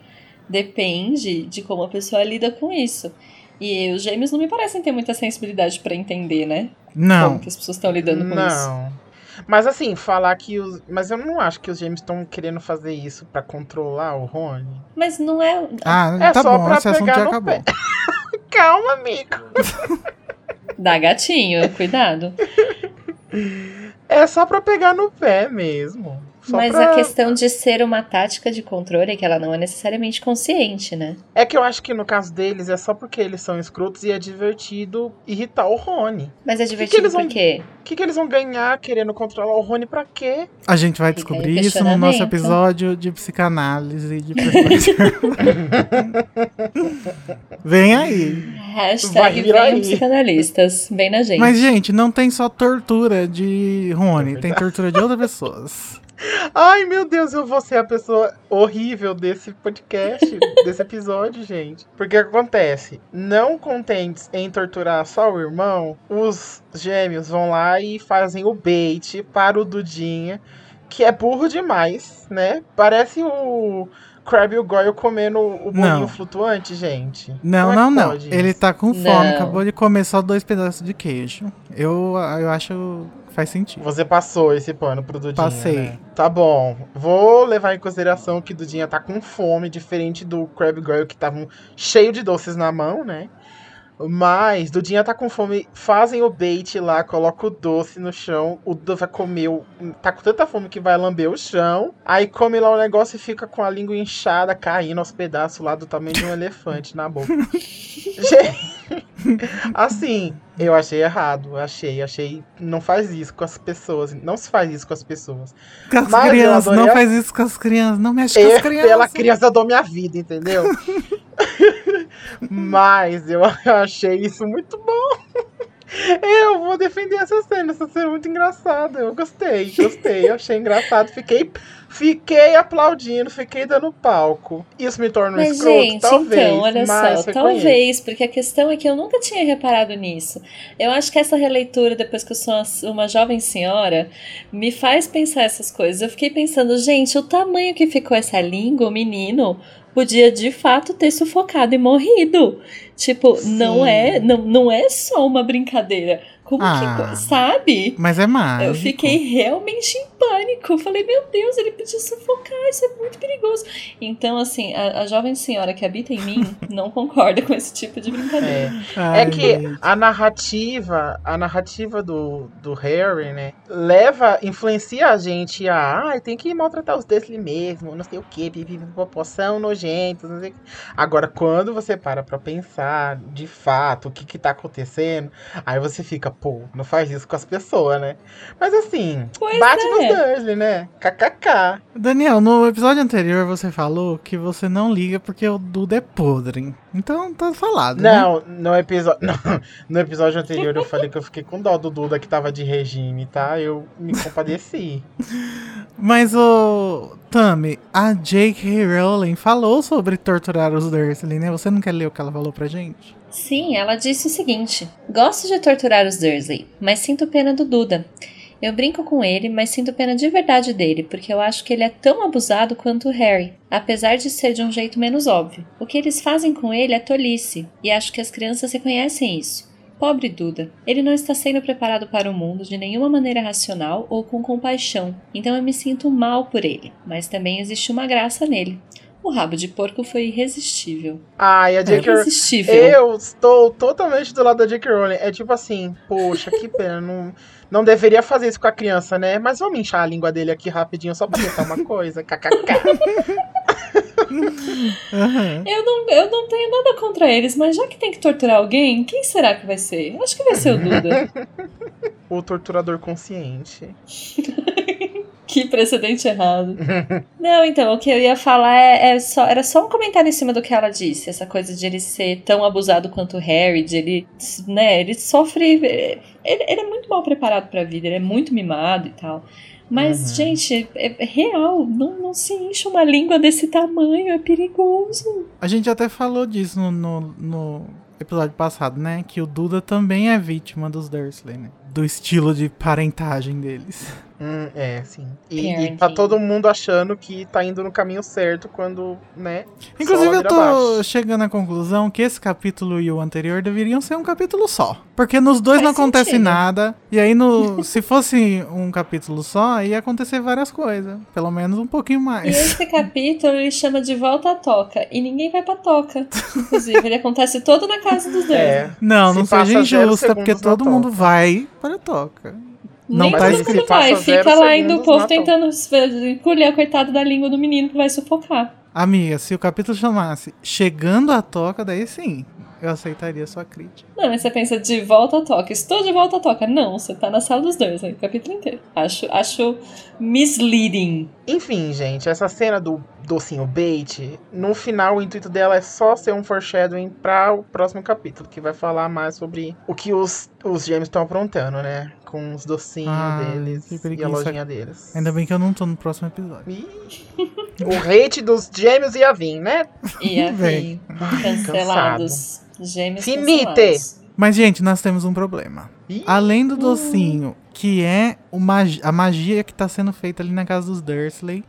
Depende de como a pessoa lida com isso. E os gêmeos não me parecem ter muita sensibilidade pra entender, né? Não. Como que as pessoas estão lidando com isso. Não. Mas assim, falar que os. Mas eu não acho que os gêmeos estão querendo fazer isso pra controlar o Rony. Mas não é. Ah, É tá só bom, pra esse assunto pegar já no acabou. pé. Calma, amigo. Dá gatinho, cuidado. É só pra pegar no pé mesmo. Só Mas pra- a questão de ser uma tática de controle é que ela não é necessariamente consciente, né? É que eu acho que no caso deles é só porque eles são escrotos e é divertido irritar o Rony. Mas é que divertido eles vão- porque O que, que eles vão ganhar querendo controlar o Rony pra quê? A gente vai Fica descobrir isso no nosso episódio de psicanálise de. Vem aí. Vai hashtag virar venham aí. psicanalistas. Vem na gente. Mas, gente, não tem só tortura de Rony, É tem tortura de outras pessoas. Ai, meu Deus, eu vou ser a pessoa horrível desse podcast, desse episódio, gente. Porque o que acontece? Não contentes em torturar só o irmão, os gêmeos vão lá e fazem o bait para o Dudinha, que é burro demais, né? Parece o Crab e o Goyle comendo o bolinho Não. flutuante, gente. Não, Como é não, não. Ele tá com fome, Não. acabou de comer só dois pedaços de queijo. Eu, eu acho faz sentido. Você passou esse pano pro Dudinha. Passei. né? Tá bom. Vou levar em consideração que Dudinha tá com fome, diferente do Crab Girl que estavam cheio de doces na mão, né? Mas Dudinha tá com fome, fazem o bait lá, coloca o doce no chão, o Dudu vai comer, o- tá com tanta fome que vai lamber o chão, aí come lá o negócio e fica com a língua inchada, caindo aos pedaços lá do tamanho de um elefante na boca. Gente, assim, eu achei errado, achei, achei, não faz isso com as pessoas, não se faz isso com as pessoas. Com as Mas crianças, não a- faz isso com as crianças, não mexe com Eu, as crianças. pela criança, eu dou minha vida, entendeu? Mas eu achei isso muito bom. Eu vou defender essa cena, essa cena é muito engraçada. Eu gostei, gostei, eu achei engraçado. Fiquei, fiquei aplaudindo, fiquei dando palco. Isso me torna um Mas, escroto? gente, talvez. então, olha mas só, talvez, porque a questão é que eu nunca tinha reparado nisso. Eu acho que essa releitura, depois que eu sou uma jovem senhora, me faz pensar essas coisas. Eu fiquei pensando, gente, o tamanho que ficou essa língua, o menino, podia de fato ter sufocado e morrido. Tipo, não Sim. é, não, não é só uma brincadeira. Como Ah. que. Sabe? Mas é mágico. Eu fiquei realmente em pânico. Eu falei, meu Deus, ele podia sufocar, isso é muito perigoso. Então, assim, a, a jovem senhora que habita em mim não concorda com esse tipo de brincadeira. É. Ai, É que gente. a narrativa, a narrativa do, do Harry, né, leva, influencia a gente a, ah, tem que maltratar os Dursley mesmo, não sei o que, poção nojento, não sei o que. Agora, quando você para pra pensar, de fato, o que que tá acontecendo, aí você fica, pô, não faz isso com as pessoas, né? Mas assim, Pois bate é. nos Dursley, né? KKK. Daniel, no episódio anterior você falou que você não liga porque o Duda é podre. Então tá falado. né? Não, no episódio, não, no episódio anterior eu falei que eu fiquei com dó do Duda que tava de regime, tá? Eu me compadeci. Mas o Tami, a J.K. Rowling falou sobre torturar os Dursley, né? Você não quer ler o que ela falou pra gente? Sim, ela disse o seguinte: Gosto de torturar os Dursley, mas sinto pena do Duda. Eu brinco com ele, mas sinto pena de verdade dele, porque eu acho que ele é tão abusado quanto o Harry, apesar de ser de um jeito menos óbvio. O que eles fazem com ele é tolice, e acho que as crianças reconhecem isso. Pobre Duda. Ele não está sendo preparado para o mundo de nenhuma maneira racional ou com compaixão, então eu me sinto mal por ele, mas também existe uma graça nele. O rabo de porco foi irresistível. Ai, a J.K. Rowling. Irresistível. Eu estou totalmente do lado da J.K. Rowling. É tipo assim, poxa, que pena. Não, não deveria fazer isso com a criança, né? Mas vamos inchar a língua dele aqui rapidinho só pra tentar uma coisa. KKK. Aham. Eu não, eu não tenho nada contra eles, mas já que tem que torturar alguém, quem será que vai ser? Acho que vai ser o Duda. O torturador consciente. que precedente errado. não, então, o que eu ia falar é, é só, era só um comentário em cima do que ela disse. Essa coisa de ele ser tão abusado quanto o Harry, de ele, né, ele sofre. Ele, ele é muito mal preparado pra vida, ele é muito mimado e tal. Mas, Uhum. gente, é, é real, não, não se enche uma língua desse tamanho, é perigoso. A gente até falou disso no, no, no episódio passado, né? Que o Duda também é vítima dos Dursley, né? Do estilo de parentagem deles. Hum, é, sim. E, e tá todo mundo achando que tá indo no caminho certo quando, né? Inclusive, eu tô abaixo. chegando à conclusão que esse capítulo e o anterior deveriam ser um capítulo só. Porque nos dois Faz não acontece sentido. nada. E aí, no, se fosse um capítulo só, ia acontecer várias coisas. Pelo menos um pouquinho E mais. esse capítulo ele chama de volta à toca. E ninguém vai pra toca. Inclusive, ele acontece todo na casa dos dois. É. Não, não Se passa seja injusta, porque todo mundo toca. vai para a toca. Não Nem tá escrito. vai. Fica lá indo o povo tentando encolher a coitada da língua do menino que vai sufocar. Amiga, se o capítulo chamasse Chegando à Toca, daí sim, eu aceitaria sua crítica. Não, mas você pensa de volta à toca. Estou de volta à toca. Não, você tá na sala dos dois, né? O capítulo inteiro. Acho, acho misleading. Enfim, gente, essa cena do docinho bait, no final o intuito dela é só ser um foreshadowing para o próximo capítulo, que vai falar mais sobre o que os, os gêmeos estão aprontando, né? Com os docinhos Ah, deles que e a lojinha deles. Ainda bem que eu não tô no próximo episódio. O hate dos gêmeos ia vir, né? E a Bem. cancelados. Gêmeos Finite. cancelados. Mas, gente, nós temos um problema. Ih, Além do docinho, que é a magia que tá sendo feita ali na casa dos Dursley,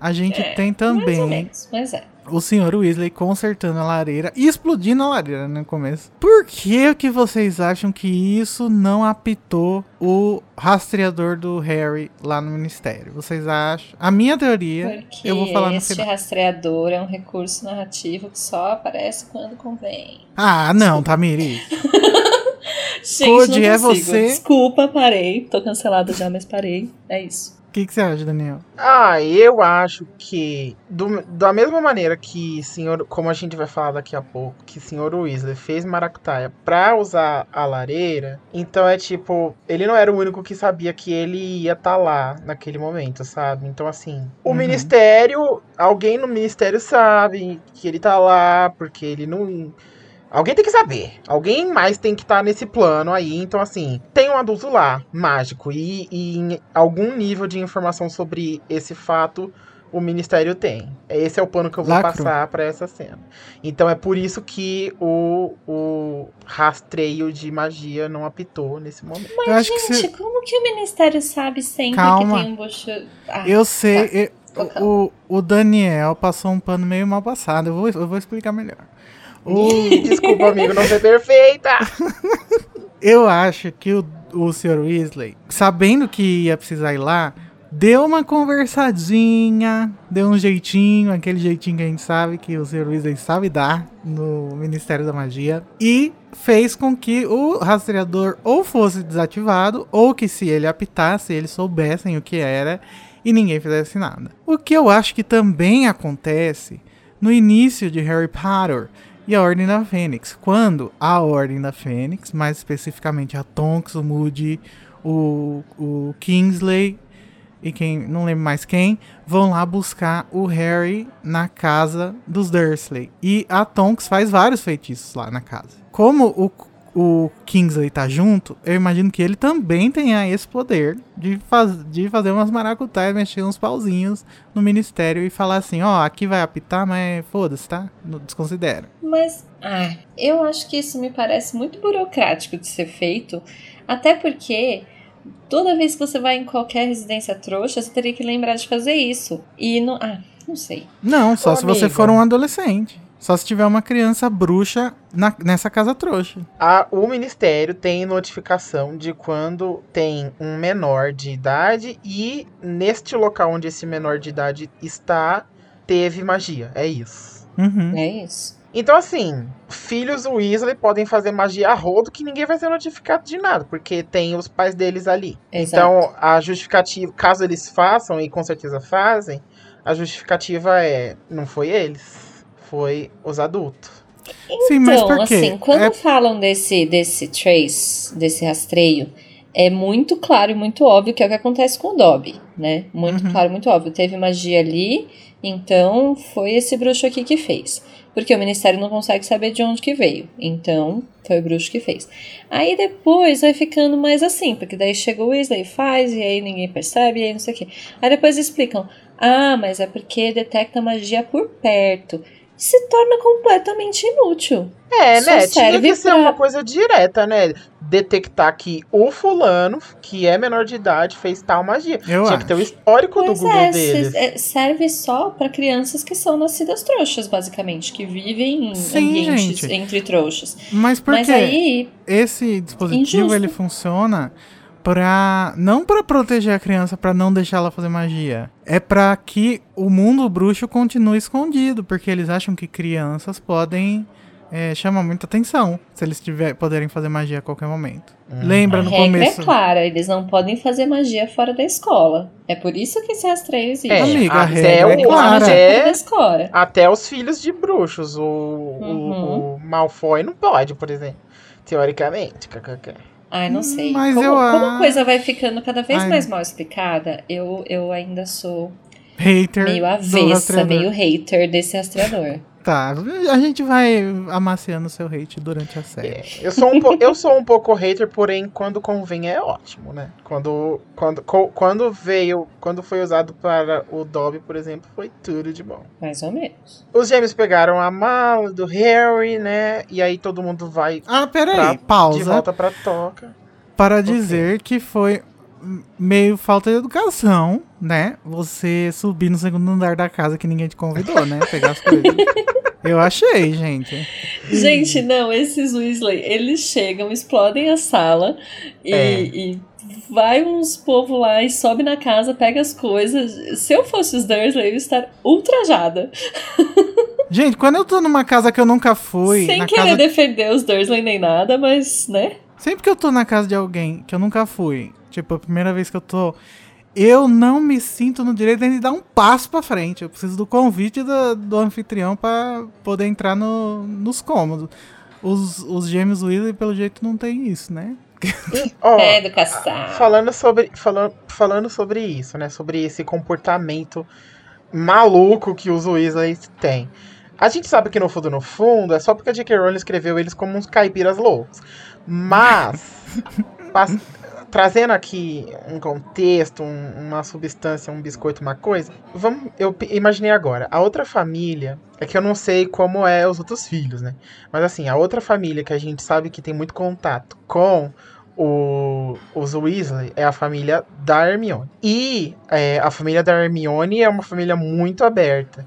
a gente É, tem Mais ou também menos, mas é. O senhor Weasley consertando a lareira e explodindo a lareira no começo. Por que que vocês acham que isso não apitou o rastreador do Harry lá no ministério? Vocês acham? A minha teoria, Porque eu vou falar no este final. rastreador é um recurso narrativo que só aparece quando convém. Ah, não, Tamiri. Gente, Code é você. Desculpa, parei. Tô cancelada já, mas parei. É isso. O que, que você acha, Daniel? Ah, eu acho que do- da mesma maneira que senhor, como a gente vai falar daqui a pouco, que senhor Weasley fez maracutaia pra usar a lareira, então é tipo, ele não era o único que sabia que ele ia estar lá naquele momento, sabe? Então assim, o Uhum. ministério, alguém no ministério sabe que ele tá lá porque ele não Alguém tem que saber. Alguém mais tem que estar nesse plano aí. Então, assim, tem um adulto lá, mágico. E, e em algum nível de informação sobre esse fato, o Ministério tem. Esse é o pano que eu vou Lacro. passar pra essa cena. Então é por isso que o, o rastreio de magia não apitou nesse momento. eu acho que Gente, você... como que o ministério sabe sempre Calma. que tem um bucho. Ah, Eu sei, tá. eu- o, o Daniel passou um pano meio mal passado. Eu vou, eu vou explicar melhor. Ih, Desculpa, amigo, não ser perfeita. eu acho que o, o Sr. Weasley, sabendo que ia precisar ir lá, deu uma conversadinha, deu um jeitinho, aquele jeitinho que a gente sabe que o Sr. Weasley sabe dar no Ministério da Magia, e fez com que o rastreador ou fosse desativado, ou que se ele apitasse, eles soubessem o que era e ninguém fizesse nada. O que eu acho que também acontece no início de Harry Potter e a Ordem da Fênix, quando a Ordem da Fênix, mais especificamente a Tonks, o Moody, o, o Kingsley e quem não lembro mais quem, vão lá buscar o Harry na casa dos Dursley. E a Tonks faz vários feitiços lá na casa. Como o, o Kingsley tá junto, eu imagino que ele também tenha esse poder de, faz, de fazer umas maracutaias, mexer uns pauzinhos no ministério e falar assim, ó, oh, aqui vai apitar, mas foda-se, tá? Não desconsidera. Mas, ah, eu acho que isso me parece muito burocrático de ser feito, até porque toda vez que você vai em qualquer residência trouxa, você teria que lembrar de fazer isso. E não, ah, não sei. Não, só Ô, se você for um adolescente. Só se tiver uma criança bruxa na- nessa casa trouxa. A- o Ministério tem notificação de quando tem um menor de idade e neste local onde esse menor de idade está, teve magia. É isso. Uhum. É isso. Então, assim, filhos Weasley podem fazer magia a rodo que ninguém vai ser notificado de nada, porque tem os pais deles ali. Exato. Então, a justificativa, caso eles façam, e com certeza fazem, a justificativa é: não foi eles, foi os adultos. Sim, mas Então, por quê? assim, quando É- falam desse, desse trace, desse rastreio, é muito claro e muito óbvio que é o que acontece com o Dobby, né? Muito Uhum. claro, muito óbvio. Teve magia ali, então foi esse bruxo aqui que fez. Porque o ministério não consegue saber de onde que veio. Então, foi o bruxo que fez. Aí depois vai ficando mais assim, porque daí chega o Weasley, faz, e aí ninguém percebe, e aí não sei o quê. Aí depois explicam, ah, mas é porque detecta magia por perto. Se torna completamente inútil. É, Só né? Tinha que ser pra- uma coisa direta, né? Detectar que o fulano, que é menor de idade, fez tal magia. Eu Tinha acho. que ter o histórico do Pois Google é, deles. se- é, serve só para crianças que são nascidas trouxas, basicamente, que vivem em Sim, ambientes gente. entre trouxas. Mas por Mas quê? aí, esse dispositivo Injusto. ele funciona pra não pra proteger a criança pra não deixar ela fazer magia. É pra que o mundo bruxo continue escondido, porque eles acham que crianças podem é, chamar muita atenção se eles tiver, poderem fazer magia a qualquer momento. Hum. Lembra a no regra começo? é clara, eles não podem fazer magia fora da escola. É por isso que esse rastreio existe. É, Amiga, a até regra é o- clara. até- Fora da escola. Até os filhos de bruxos. O, o- Uhum. o Malfoy não pode, por exemplo. Teoricamente. kkk. Ai, não sei. Mas como, eu como a- coisa vai ficando cada vez Ai. mais mal explicada, eu, eu ainda sou Hater meio avessa, meio hater desse rastreador. Tá, a gente vai amaciando seu hate durante a série. É, eu, sou um po- eu sou um pouco hater, porém, quando convém é ótimo, né? Quando, quando, co- quando veio, quando foi usado para o Dobby, por exemplo, foi tudo de bom. Mais ou menos. Os gêmeos pegaram a mala do Harry, né? E aí todo mundo vai Ah, peraí, Pra- de pausa. volta pra toca. para dizer que foi meio falta de educação, né? Você subir no segundo andar da casa que ninguém te convidou, né? Pegar as coisas. Eu achei, gente. Gente, não, esses Weasley, eles chegam, explodem a sala e, É. e vai uns povo lá e sobe na casa, pega as coisas. Se eu fosse os Dursley, eu ia estar ultrajada. Gente, quando eu tô numa casa que eu nunca fui, Sem querer casa... defender os Dursley nem nada, mas, né? sempre que eu tô na casa de alguém que eu nunca fui, tipo, a primeira vez que eu tô, eu não me sinto no direito de dar um passo pra frente. Eu preciso do convite do, do anfitrião pra poder entrar no, nos cômodos. Os, os gêmeos Weasley, pelo jeito, não tem isso, né? Ó, É educação. falando sobre, falando, falando sobre isso, né? Sobre esse comportamento maluco que os Weasley têm. A gente sabe que no fundo, no fundo, é só porque a J.K. Rowling escreveu eles como uns caipiras loucos. Mas, trazendo aqui um contexto, um- uma substância, um biscoito, uma coisa, vamos, eu imaginei agora, a outra família, é que eu não sei como é os outros filhos, né? Mas assim, a outra família que a gente sabe que tem muito contato com o, os Weasley é a família da Hermione. E é, a família da Hermione é uma família muito aberta.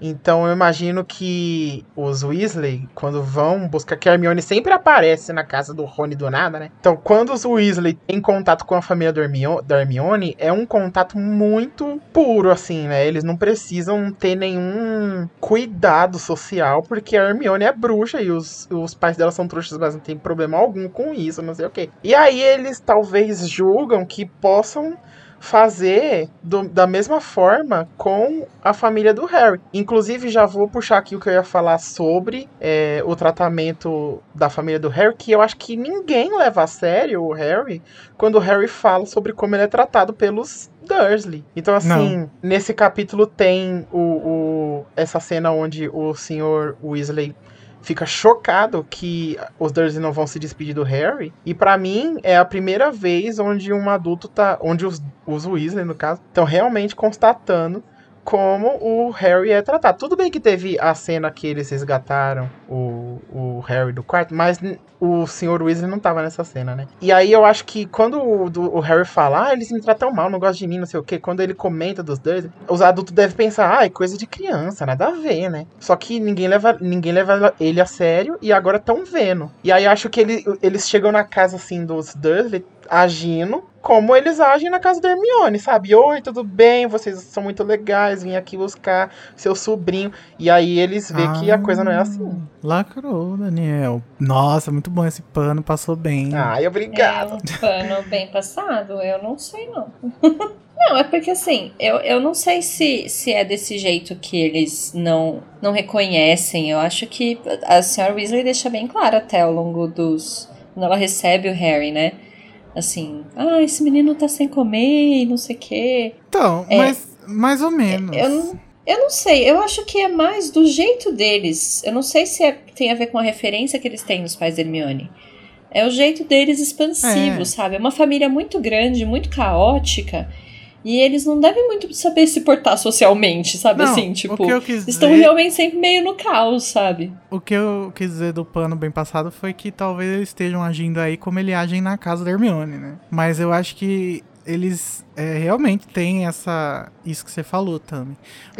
Então eu imagino que os Weasley, quando vão buscar que a Hermione sempre aparece na casa do Rony do nada, né? Então, quando os Weasley têm contato com a família Hermione, da Hermione, é um contato muito puro, assim, né? Eles não precisam ter nenhum cuidado social, porque a Hermione é bruxa e os, os pais dela são trouxas, mas não tem problema algum com isso, não sei o quê. E aí eles talvez julgam que possam fazer do, da mesma forma com a família do Harry. Inclusive, já vou puxar aqui o que eu ia falar sobre é, o tratamento da família do Harry, que eu acho que ninguém leva a sério o Harry quando o Harry fala sobre como ele é tratado pelos Dursley. Então, assim, Não. nesse capítulo tem o, o, essa cena onde o senhor Weasley fica chocado que os Dursley não vão se despedir do Harry. E para mim é a primeira vez onde um adulto tá, onde os, os Weasley no caso, estão realmente constatando como o Harry é tratado. Tudo bem que teve a cena que eles resgataram o, o Harry do quarto, mas o Sr. Weasley não tava nessa cena, né? E aí eu acho que quando o, do, o Harry fala, ah, eles me tratam mal, não gostam de mim, não sei o quê, quando ele comenta dos dois, os adultos devem pensar, ah, é coisa de criança, nada a ver, né? Só que ninguém leva, ninguém leva ele a sério e agora estão vendo. E aí acho que ele, eles chegam na casa, assim, dos Dursley, agindo como eles agem na casa da Hermione, sabe? Oi, tudo bem? Vocês são muito legais, vim aqui buscar seu sobrinho. E aí eles veem ah, que a coisa não é assim. Ah, lacrou, Daniel. Nossa, muito bom esse pano, passou bem. Ai, obrigado. É um pano bem passado? Eu não sei, não. Não, é porque assim, eu, eu não sei se, se é desse jeito que eles não, não reconhecem. Eu acho que a senhora Weasley deixa bem claro até ao longo dos. Quando ela recebe o Harry, né? Assim, ah, esse menino tá sem comer e não sei o quê. Então, é, mas mais ou menos. Eu não, eu não sei, eu acho que é mais do jeito deles. Eu não sei se é, tem a ver com a referência que eles têm nos pais da Hermione. É o jeito deles expansivo, é. sabe? É uma família muito grande, muito caótica. E eles não devem muito saber se portar socialmente, sabe? Não, assim, tipo, dizer... estão realmente sempre meio no caos, sabe? O que eu quis dizer do pano bem passado foi que talvez eles estejam agindo aí como ele agem na casa da Hermione, né? Mas eu acho que eles é, realmente têm essa isso que você falou também.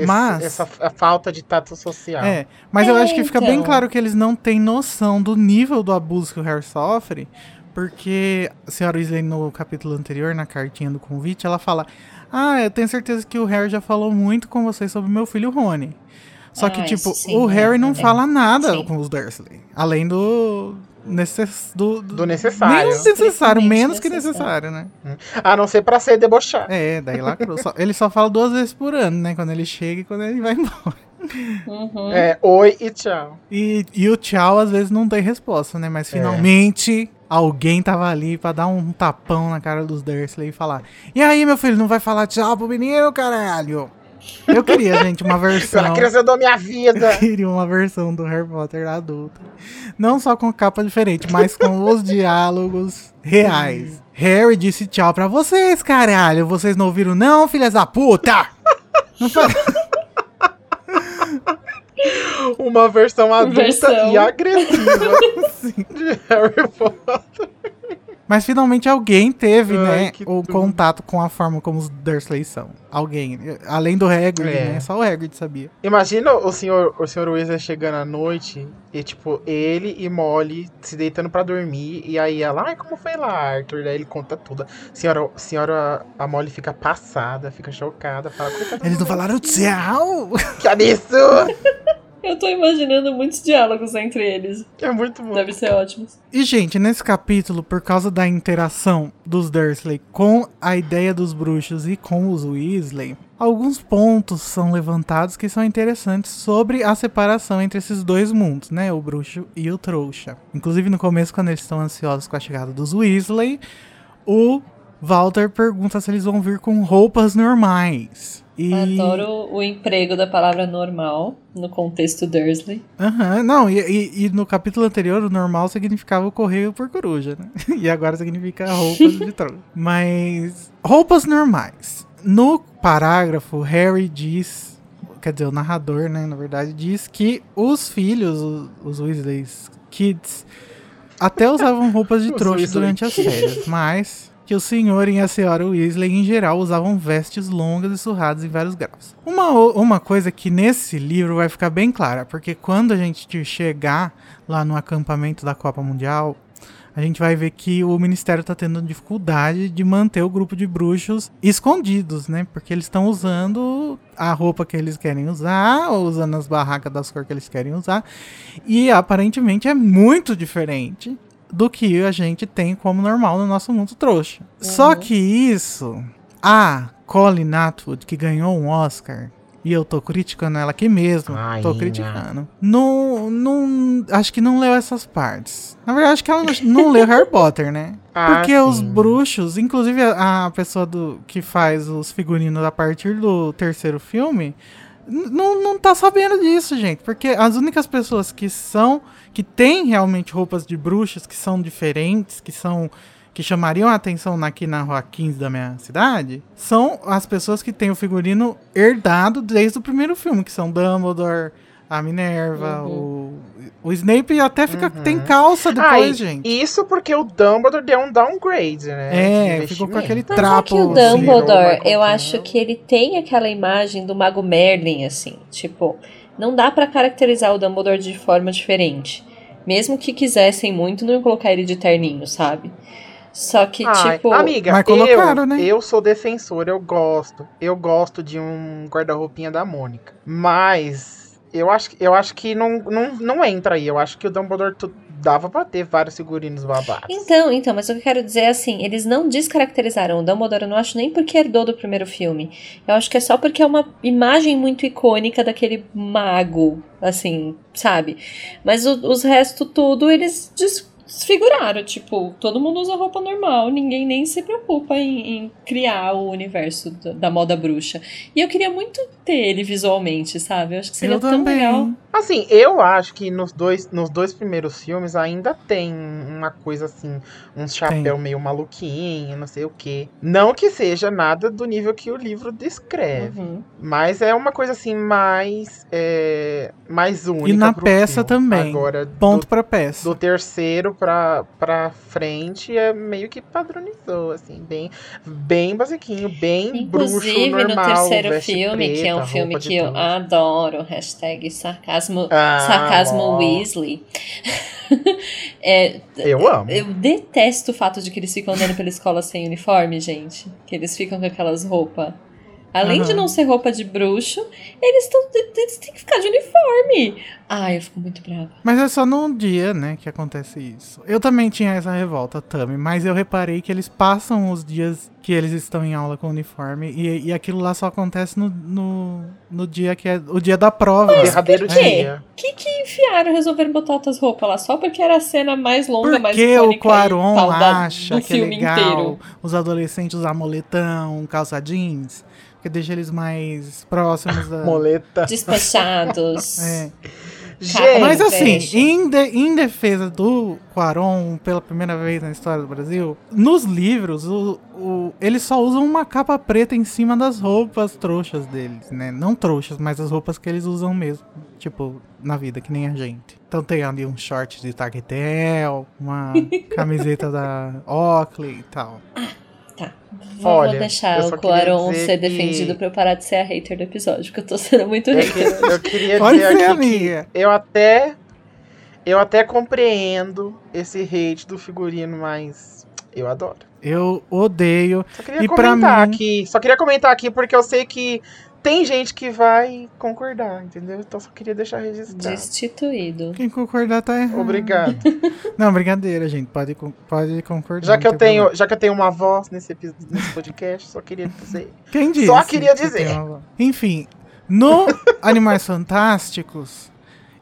Mas essa falta de tato social. É, mas é, eu acho que fica então. bem claro que eles não têm noção do nível do abuso que o Harry sofre, porque a senhora Weasley no capítulo anterior, na cartinha do convite, ela fala: ah, eu tenho certeza que o Harry já falou muito com vocês sobre meu filho Rony. Só ah, que, tipo, sim, o Harry não é, fala nada sim. com os Dursley. Além do. Necess... Do, do, do necessário. Menos necessário, menos que necessário, né? Hum. A não ser pra ser debochado. É, daí lá só, Ele só fala duas vezes por ano, né? Quando ele chega e quando ele vai embora. Uhum. É, oi e tchau. E, e o tchau às vezes não tem resposta, né? Mas é. finalmente alguém tava ali pra dar um tapão na cara dos Dursley e falar: E aí, meu filho, não vai falar tchau pro menino, caralho? Eu queria, gente, uma versão. Eu criança da minha vida. Eu queria uma versão do Harry Potter adulto. Não só com capa diferente, mas com os diálogos reais. Harry disse tchau pra vocês, caralho. Vocês não ouviram, não, filhas da puta? Não faz... uma versão adulta versão. e agressiva de Harry Potter. Mas finalmente alguém teve, Ai, né, o tudo. contato com a forma como os Dursley são. Alguém. Além do Hagrid, é. né? Só o Hagrid sabia. Imagina o senhor, o senhor Weasley chegando à noite e, tipo, ele e Molly se deitando para dormir. E aí ela, ai, como foi lá, Arthur? Daí ele conta tudo. Senhora, senhora, a Molly fica passada, fica chocada. Fala, Eles não falaram tchau! Que absurdo! Eu tô imaginando muitos diálogos entre eles. É muito bom. Deve ser ótimo. E, gente, nesse capítulo, por causa da interação dos Dursley com a ideia dos bruxos e com os Weasley, alguns pontos são levantados que são interessantes sobre a separação entre esses dois mundos, né? O bruxo e o trouxa. Inclusive, no começo, quando eles estão ansiosos com a chegada dos Weasley, o Walter pergunta se eles vão vir com roupas normais. E... Adoro o emprego da palavra normal no contexto Dursley. Aham, uhum, não, e, e, e, no capítulo anterior o normal significava o correio por coruja, né? E agora significa roupas de trono. Mas, roupas normais. No parágrafo, Harry diz, quer dizer, o narrador, né, na verdade, diz que os filhos, os, os Weasley Kids, até usavam roupas de trouxa durante as férias, mas que o senhor e a senhora Weasley, em geral, usavam vestes longas e surradas em vários graus. Uma, uma coisa que nesse livro vai ficar bem clara, porque quando a gente chegar lá no acampamento da Copa Mundial, a gente vai ver que o Ministério está tendo dificuldade de manter o grupo de bruxos escondidos, né? Porque eles estão usando a roupa que eles querem usar, ou usando as barracas das cores que eles querem usar. E aparentemente é muito diferente do que a gente tem como normal no nosso mundo trouxa. Só que isso, a Colin Atwood, que ganhou um Oscar, e eu tô criticando ela aqui mesmo, Ai, tô né? criticando. Não, não, acho que não leu essas partes. Na verdade, acho que ela não, não leu Harry Potter, né? Ah, Porque os sim. bruxos, inclusive a, a pessoa do, que faz os figurinos a partir do terceiro filme, não tá sabendo disso, gente. Porque as únicas pessoas que são, que têm realmente roupas de bruxas, que são diferentes, que são. que chamariam a atenção aqui na rua 15 da minha cidade, são as pessoas que têm o figurino herdado desde o primeiro filme, que são Dumbledore, a Minerva, o, o Snape até fica, tem calça depois, Ai, gente. Isso porque o Dumbledore deu um downgrade, né? É, ficou com aquele Mas é trapo. que o Michael Dumbledore, Caine. eu acho que ele tem aquela imagem do Mago Merlin, assim. Tipo, não dá pra caracterizar o Dumbledore de forma diferente. Mesmo que quisessem muito, não iam colocar ele de terninho, sabe? Só que, Ai, tipo. amiga, Mas colocaram, eu, né? eu sou defensor, eu gosto. Eu gosto de um guarda-roupinha da Mônica. Mas eu acho, que- eu acho que não, não, não entra aí. Eu acho que o Dumbledore dava pra ter vários figurinos babados. Então, então, mas o que eu quero dizer é assim, eles não descaracterizaram o Dumbledore, eu não acho nem porque herdou do primeiro filme. Eu acho que é só porque é uma imagem muito icônica daquele mago, assim, sabe? Mas o- os restos tudo eles des- desfiguraram, tipo, todo mundo usa roupa normal, ninguém nem se preocupa em, em criar o universo da, da moda bruxa. E eu queria muito ter ele visualmente, sabe? Eu acho que seria Eu tão também. legal. Assim, eu acho que nos dois, nos dois primeiros filmes ainda tem uma coisa assim, um chapéu meio maluquinho, não sei o quê. Não que seja nada do nível que o livro descreve. Uhum. Mas é uma coisa assim mais é, mais única. E na pro peça filme. também. Agora, Ponto do, pra peça. do terceiro pra, pra frente é meio que padronizou, assim, bem, bem basiquinho, bem bruxo Inclusive, normal. no terceiro filme, que é um preta, filme de que eu adoro, hashtag sarcasmo, Ah, sarcasmo ó, Weasley. É, Eu amo. eu detesto o fato de que eles ficam andando pela escola sem uniforme, gente. Que eles ficam com aquelas roupas. Além de Aham. não ser roupa de bruxo, eles, tão, eles têm que ficar de uniforme. Ai, eu fico muito brava. Mas é só num dia, né, que acontece isso. Eu também tinha essa revolta, Tami, mas eu reparei que eles passam os dias que eles estão em aula com uniforme e, e aquilo lá só acontece no, no, no dia que é o dia da prova. Derradeiro por quê? dia. que que enfiaram, resolveram botar outras roupas lá? Só porque era a cena mais longa, mais Porque o Quaron tal acha que é legal inteiro. os adolescentes usar moletão, calça jeans, que deixa eles mais próximos da... Moleta. Despachados. É. Gente, Mas assim, em, de- em defesa do Quaron, pela primeira vez na história do Brasil, nos livros, o, o- eles só usam uma capa preta em cima das roupas trouxas deles, né? Não trouxas, mas as roupas que eles usam mesmo. Tipo, na vida, que nem a gente. Então tem ali um short de Taquetel, uma camiseta da Oakley e tal. Tá. Vou, Olha, vou deixar eu o Quaron ser que- defendido pra eu parar de ser a hater do episódio, porque eu tô sendo muito eu, hater. que- eu queria Pode dizer ser, aqui que eu até eu até compreendo esse hate do figurino, mas eu adoro. Eu odeio. Só queria E pra comentar mim- aqui, só queria comentar aqui porque eu sei que tem gente que vai concordar, entendeu? Então só queria deixar registrado. Destituído. Quem concordar tá errado. Obrigado. Não, brincadeira, gente. Pode, pode concordar. Já que eu tenho, problema. já que eu tenho uma voz nesse, nesse podcast, só queria dizer. Quem disse? Só queria que dizer. uma- Enfim, no Animais Fantásticos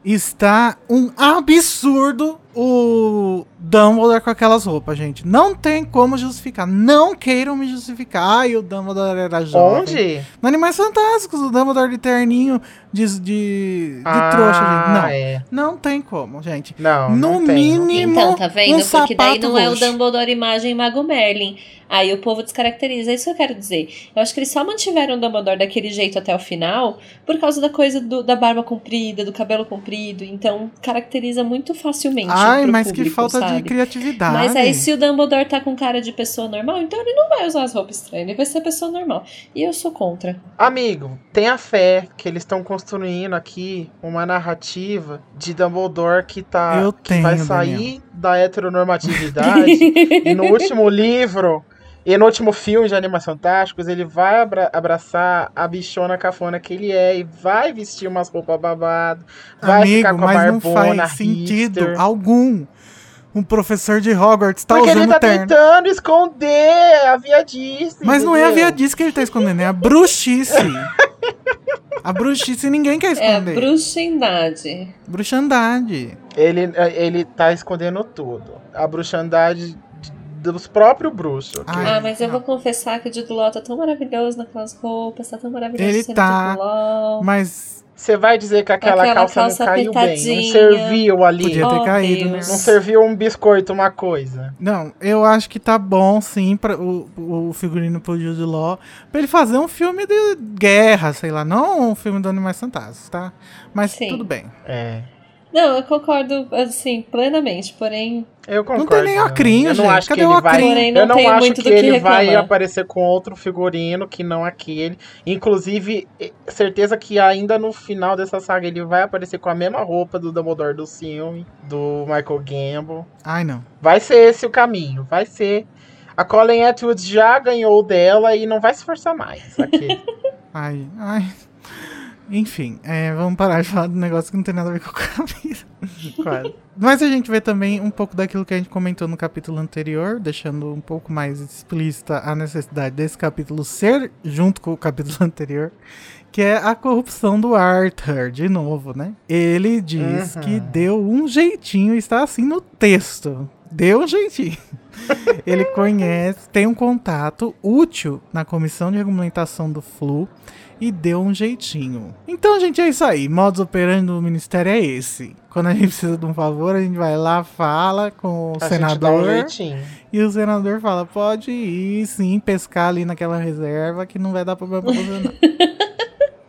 está um absurdo o Dumbledore com aquelas roupas, gente. Não tem como justificar. Não queiram me justificar. Ai, o Dumbledore era jovem. Onde? No Animais Fantásticos, o Dumbledore de terninho de, de, de Ah, trouxa, gente. Não. É. Não tem como, gente. Não, no não tem. mínimo. Então, tá vendo? um Porque daí não é o roxo. Dumbledore imagem Mago Merlin. Aí o povo descaracteriza. É isso que eu quero dizer. Eu acho que eles só mantiveram o Dumbledore daquele jeito até o final por causa da coisa do- da barba comprida, do cabelo comprido. Então, caracteriza muito facilmente Ai, pro mas público, que falta sabe? de criatividade. Mas aí, se o Dumbledore tá com cara de pessoa normal, então ele não vai usar as roupas estranhas, ele vai ser pessoa normal. E eu sou contra. Amigo, tenha fé que eles estão construindo aqui uma narrativa de Dumbledore que tá Eu que vai tenho, sair Daniel. da heteronormatividade e no último livro e no último filme de Animação Fantásticos ele vai abra- abraçar a bichona cafona que ele é e vai vestir umas roupas babadas, vai Amigo, ficar com a mas não barbona faz sentido hipster. algum. Um professor de Hogwarts tá Porque ele usando tá terno. tentando esconder a viadice. Mas não é a entendeu? viadice que ele tá escondendo, é a bruxice. a bruxice ninguém quer É a esconder. bruxindade. Bruxandade. Ele, ele tá escondendo tudo. A bruxandade dos próprios bruxos. ok? Ai, Ah, mas eu não. vou confessar que o Jude Law tá tão maravilhoso naquelas roupas, tá tão maravilhoso Ele tá. Mas Você vai dizer que aquela, Aquela calça, calça não caiu bem. Não serviu ali. Podia ter Oh, caído, né? Deus. Não serviu um biscoito, uma coisa. Não, eu acho que tá bom, sim, para o, o figurino pro Jude Law, pra ele fazer um filme de guerra, sei lá, não um filme do Animais Fantásticos, tá? Mas Sim. tudo bem. É. Não, eu concordo, assim, plenamente, porém, Eu concordo. tem nem ocrinho, Eu não gente. acho Cadê que ele o vai. porém não eu não acho muito que que ele vai aparecer com outro figurino que não aquele. Inclusive, certeza que ainda no final dessa saga ele vai aparecer com a mesma roupa do Dumbledore do filme, do Michael Gambon. Ai, não. Vai ser esse o caminho, vai ser. A Colin Atwood já ganhou dela e não vai se esforçar mais. Aqui. Ai, ai. Enfim, é, vamos parar de falar do negócio que não tem nada a ver com a camisa. Quase. Mas a gente vê também um pouco daquilo que a gente comentou no capítulo anterior, deixando um pouco mais explícita a necessidade desse capítulo ser junto com o capítulo anterior, que é a corrupção do Arthur, de novo, né? Ele diz Uhum. que deu um jeitinho, está assim no texto. Deu um jeitinho. Ele conhece, tem um contato útil na comissão de regulamentação do Flu e deu um jeitinho. Então, gente, é isso aí. Modus operandi do ministério é esse. Quando a gente precisa de um favor, a gente vai lá, fala com o A gente dá um senador jeitinho. e o senador fala: pode ir sim pescar ali naquela reserva que não vai dar problema pra você, não.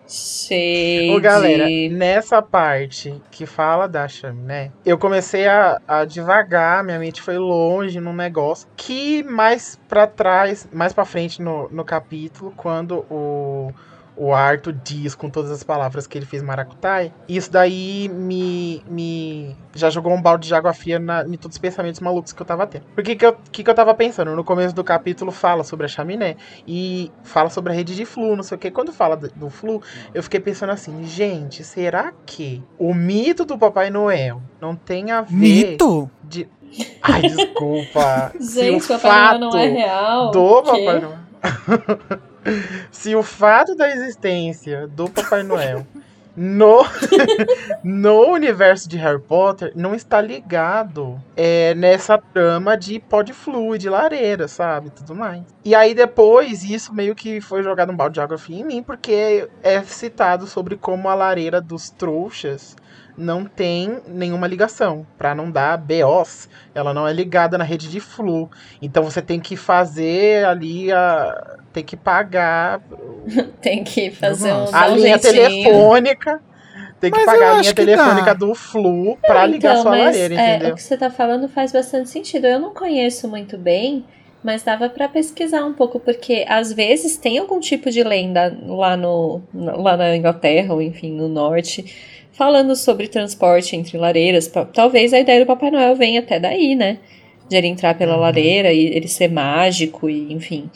cheio Ô, galera, nessa parte que fala da chaminé, eu comecei a, a devagar, minha mente foi longe num negócio que mais pra trás, mais pra frente no, no capítulo, quando o, o Arthur diz com todas as palavras que ele fez Maracutai, isso daí me, me já jogou um balde de água fria na, em todos os pensamentos malucos que eu tava tendo. Por que que eu, que que eu tava pensando? No começo do capítulo fala sobre a chaminé e fala sobre a rede de flu, não sei o que. Quando fala do, do flu, eu fiquei pensando assim, gente, será que o mito do Papai Noel não tem a ver Mito? de. Ai, desculpa. Gente, Se o o Papai Noel não é real. do? Papai Noel. Se o fato da existência do Papai Noel no, no universo de Harry Potter não está ligado é, nessa trama de pó de flu, de lareira, sabe? Tudo mais. E aí depois isso meio que foi jogado um balde de água em mim, porque é citado sobre como a lareira dos trouxas não tem nenhuma ligação, Pra não dar BOs. Ela não é ligada na rede de flu. Então você tem que fazer ali a tem que pagar Tem que fazer um, Nossa. dar a um linha jeitinho. telefônica. Tem que Mas pagar a linha telefônica dá. do Flu pra ligar Então, sua mas, lareira, é, entendeu? o que você tá falando faz bastante sentido. Eu não conheço muito bem, mas dava pra pesquisar um pouco, porque às vezes tem algum tipo de lenda lá, no, lá na Inglaterra, ou enfim, no norte, falando sobre transporte entre lareiras. Talvez a ideia do Papai Noel venha até daí, né? De ele entrar pela Uhum. lareira e ele ser mágico, e enfim.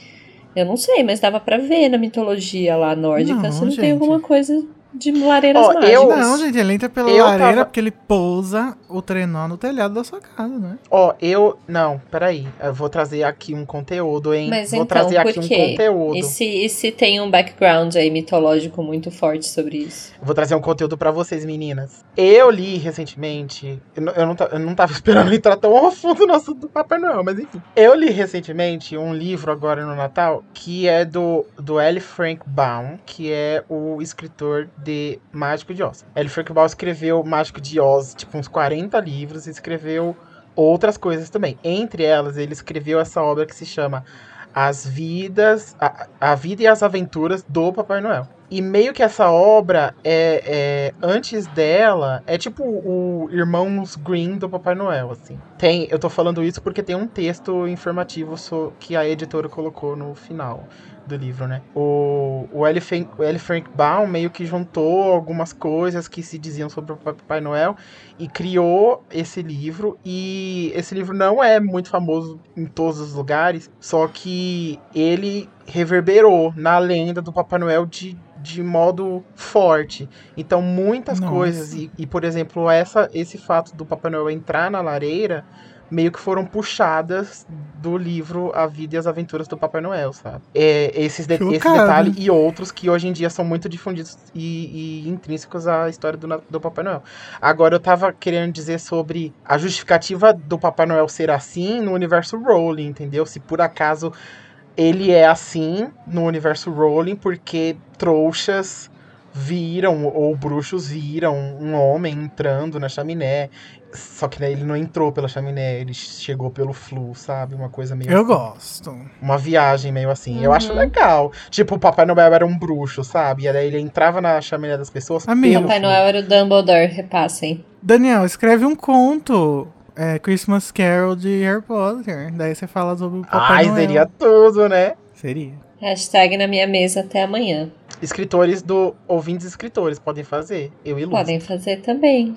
Eu não sei, mas dava pra ver na mitologia lá nórdica Não, se não gente. tem alguma coisa de lareiras Ó, mágicas. eu- Não, gente, ele entra pela Eu lareira tava- porque ele pousa o trenó no telhado da sua casa, né? Ó, eu. Não, peraí. Eu vou trazer aqui um conteúdo, hein? Mas vou então, trazer aqui um conteúdo. E se, e se tem um background aí mitológico muito forte sobre isso? Vou trazer um conteúdo pra vocês, meninas. Eu li recentemente. Eu não, eu não, eu não tava esperando entrar tão ao fundo no assunto do Papai Noel, mas enfim. Eu li recentemente um livro agora no Natal que é do, do L. Frank Baum, que é o escritor de Mágico de Oz. L. Frank escreveu Mágico de Oz, tipo, uns 40 livros, e escreveu outras coisas também. Entre elas, ele escreveu essa obra que se chama As Vidas. A, a Vida e as Aventuras do Papai Noel. E meio que essa obra é, é antes dela é tipo o Irmãos Green do Papai Noel, assim. Tem, eu tô falando isso porque tem um texto informativo que a editora colocou no final do livro, né? O, o, L. Frank, o L. Frank Baum meio que juntou algumas coisas que se diziam sobre o Papai Noel e criou esse livro. E esse livro não é muito famoso em todos os lugares, só que ele reverberou na lenda do Papai Noel de, de modo forte. Então, muitas Nossa. coisas, e, e, por exemplo, essa, esse fato do Papai Noel entrar na lareira meio que foram puxadas do livro A Vida e as Aventuras do Papai Noel, sabe? É, esses de esse detalhe e outros que hoje em dia são muito difundidos e, e intrínsecos à história do, do, Papai Noel. Agora, eu tava querendo dizer sobre a justificativa do Papai Noel ser assim no universo Rowling, entendeu? Se por acaso ele é assim no universo Rowling porque trouxas viram, ou bruxos viram um homem entrando na chaminé. Só que né, ele não entrou pela chaminé, ele chegou pelo flu, sabe? Uma coisa meio. Eu assim. gosto. Uma viagem meio assim. Uhum. Eu acho uhum. legal. Tipo, o Papai Noel era um bruxo, sabe? E aí ele entrava na chaminé das pessoas. Amigo. Papai Noel era o Dumbledore, repassem. Daniel, escreve um conto. É, Christmas Carol de Harry Potter. Daí você fala sobre o Papai Ai, Noel. Ai, seria tudo, né? Seria. Hashtag na minha mesa até amanhã. Escritores do. Ouvintes escritores podem fazer. Eu ilustro. Podem fazer também.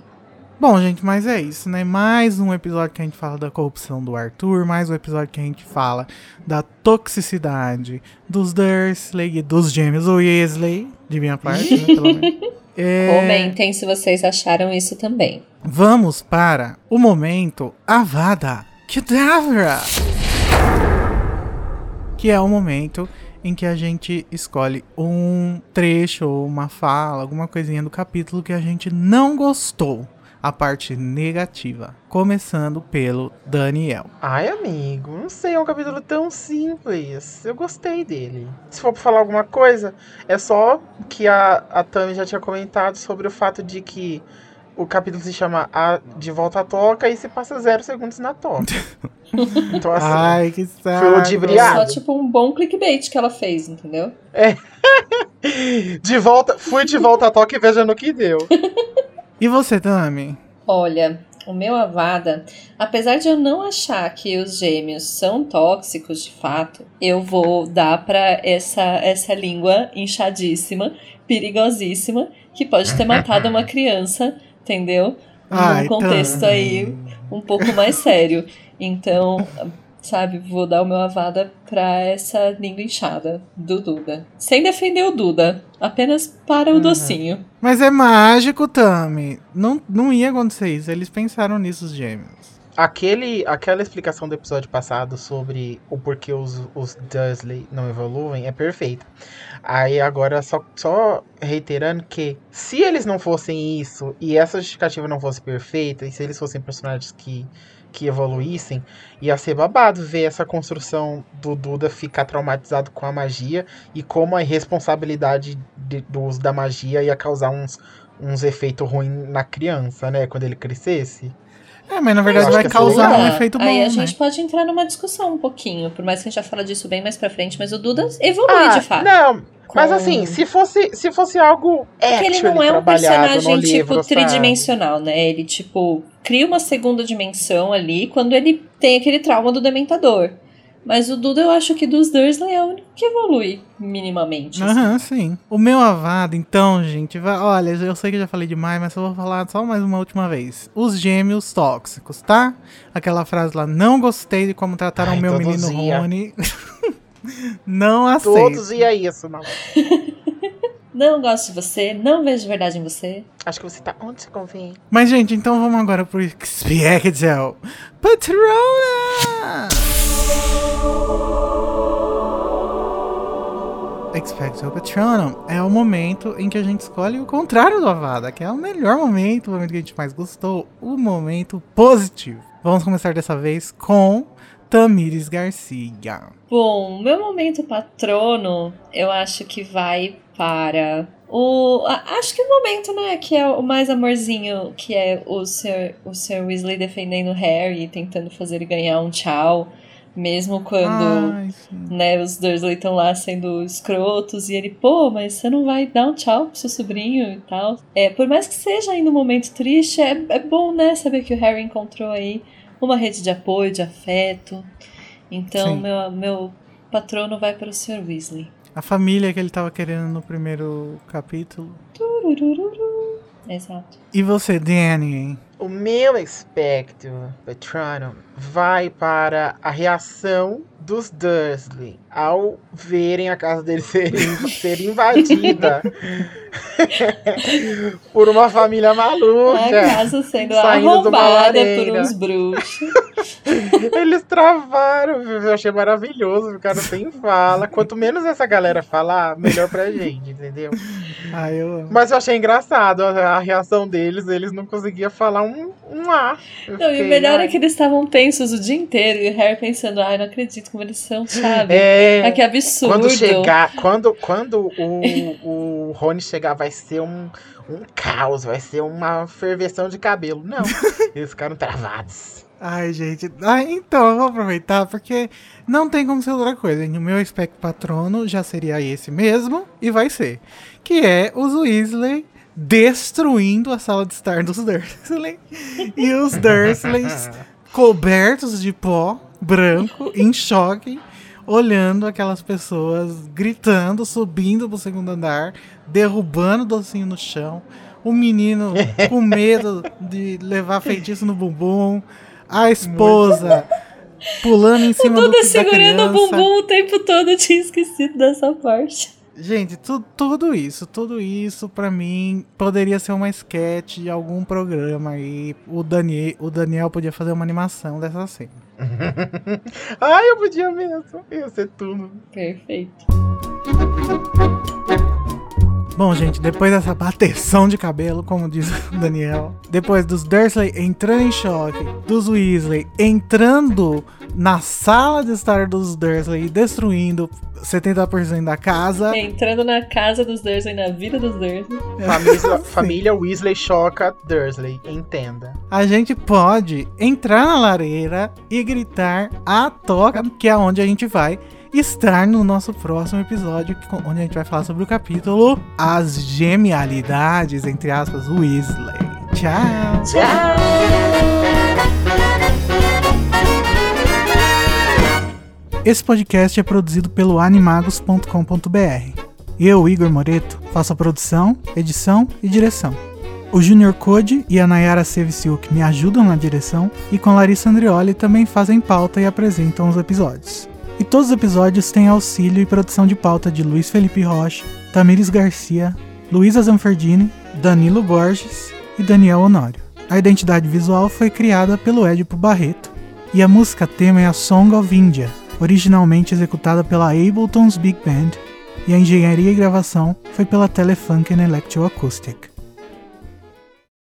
Bom, gente, mas é isso, né? Mais um episódio que a gente fala da corrupção do Arthur, mais um episódio que a gente fala da toxicidade dos Dursley e dos gêmeos Weasley, de minha parte, né, pelo menos. É... Comentem se vocês acharam isso também. Vamos para o momento Avada Kedavra! Que é o momento em que a gente escolhe um trecho ou uma fala, alguma coisinha do capítulo que a gente não gostou a parte negativa. Começando pelo Daniel. Ai, amigo, não sei, é um capítulo tão simples. Eu gostei dele. Se for pra falar alguma coisa, é só que a, a Tami já tinha comentado sobre o fato de que o capítulo se chama a De Volta à Toca e se passa zero segundos na toca. então, assim, Ai, que saco. foi ludibriado. Só tipo um bom clickbait que ela fez, entendeu? É. de volta, fui de volta à toca e veja no que deu. E você, Tami? Olha, o meu Avada, apesar de eu não achar que os gêmeos são tóxicos de fato, eu vou dar para essa essa língua inchadíssima, perigosíssima, que pode ter matado uma criança, entendeu? Num contexto aí um pouco mais sério. Então, sabe? Vou dar o meu avada pra essa língua inchada do Duda. Sem defender o Duda, apenas para o uhum. docinho. Mas é mágico, Tami. Não, não ia acontecer isso. Eles pensaram nisso, os gêmeos. Aquele, aquela explicação do episódio passado sobre o porquê os, os Dursley não evoluem é perfeita. Aí agora, só, só reiterando que se eles não fossem isso e essa justificativa não fosse perfeita, e se eles fossem personagens que que evoluíssem, ia ser babado ver essa construção do Duda ficar traumatizado com a magia e como a irresponsabilidade de, do uso da magia ia causar uns, uns efeitos ruins na criança, né? Quando ele crescesse. É, mas na verdade vai causar um efeito bom. Aí a né? gente pode entrar numa discussão um pouquinho, por mais que a gente já fale disso bem mais pra frente, mas o Duda evolui ah, de fato. Não, mas assim, se fosse, se fosse algo Porque ele não é um personagem tipo livro, tridimensional, né? Ele tipo cria uma segunda dimensão ali quando ele tem aquele trauma do dementador. Mas o Duda, eu acho que dos Dursley é o único que evolui minimamente. Assim. Aham, assim. sim. O meu avado, então, gente, vai, olha, eu sei que eu já falei demais, mas eu vou falar só mais uma última vez. Os gêmeos tóxicos, tá? Aquela frase lá, não gostei de como trataram o meu menino Rony. Não aceito. Todos ia isso, não. não gosto de você, não vejo verdade em você. Acho que você tá onde se convém. Mas, gente, então vamos agora pro Expectel Patrona! Expecto Patronum é o momento em que a gente escolhe o contrário do Avada, que é o melhor momento, o momento que a gente mais gostou, o momento positivo. Vamos começar dessa vez com Tamires Garcia. Bom, meu momento patrono, eu acho que vai para o. Acho que o momento, né, que é o mais amorzinho, que é o Sir, o Sir Weasley defendendo Harry, tentando fazer ele ganhar um tchau Mesmo quando Ai, né, os Dursley estão lá sendo escrotos e ele, pô, mas você não vai dar um tchau pro seu sobrinho e tal. É, por mais que seja ainda um momento triste, é, é bom, né, saber que o Harry encontrou aí uma rede de apoio, de afeto. Então, Sim. meu, meu patrono vai para o Sr. Weasley. A família que ele tava querendo no primeiro capítulo. Tururururu. Exato. E você, Danny? O meu expecto Patronum vai para a reação dos Dursley ao verem a casa deles ser, ser invadida por uma família A maluca. casa sendo arrombada por uns bruxos. Eles travaram, eu achei maravilhoso, ficaram sem fala. Quanto menos essa galera falar, melhor pra gente, entendeu? Ah, eu. Mas eu achei engraçado a, a reação deles, eles não conseguiam falar um, um A. Eu Não, e o fiquei, melhor é ai. que eles estavam tensos o dia inteiro e o Harry pensando, ai, não acredito como eles são, sabe? É, Ah, que absurdo. quando chegar, quando, quando o, o Rony chegar, vai ser um, um caos, vai ser uma ferveção de cabelo. Não, eles ficaram travados. Ai, gente. Ah, então, eu vou aproveitar porque não tem como ser outra coisa. O meu espectro patrono já seria esse mesmo e vai ser. Que é os Weasley destruindo a sala de estar dos Dursley. E os Dursleys cobertos de pó branco, em choque, olhando aquelas pessoas gritando, subindo pro segundo andar, derrubando o docinho no chão. O menino com medo de levar feitiço no bumbum. A esposa pulando em cima do Duda da segurando o criança. bumbum o tempo todo, eu tinha esquecido dessa parte. Gente, tu, tudo isso, tudo isso pra mim poderia ser uma sketch de algum programa aí. O Daniel, o Daniel podia fazer uma animação dessa cena. Ai, eu podia mesmo. Ia ser tudo. Perfeito. Bom, gente, depois dessa bateção de cabelo, como diz o Daniel, depois dos Dursley entrando em choque, dos Weasley entrando na sala de estar dos Dursley e destruindo 70% da casa. Entrando na casa dos Dursley, na vida dos Dursley. Família, família Weasley choca Dursley, entenda. a gente pode entrar na lareira e gritar a toca, que é onde a gente vai estar no nosso próximo episódio, onde a gente vai falar sobre o capítulo As Genialidades, entre aspas, Weasley. Tchau! Esse podcast é produzido pelo animagos.com.br. Eu, Igor Moreto, faço a produção, edição e direção. O Junior Code e a Nayara Seviciuk me ajudam na direção e com Larissa Andrioli também fazem pauta e apresentam os episódios. E todos os episódios têm auxílio e produção de pauta de Luiz Felipe Rocha, Tamires Garcia, Luísa Zanferdini, Danilo Borges e Daniel Honório. A identidade visual foi criada pelo Edipo Barreto e a música tema é a Song of India, originalmente executada pela Ableton's Big Band, e a engenharia e gravação foi pela Telefunken Electroacoustic.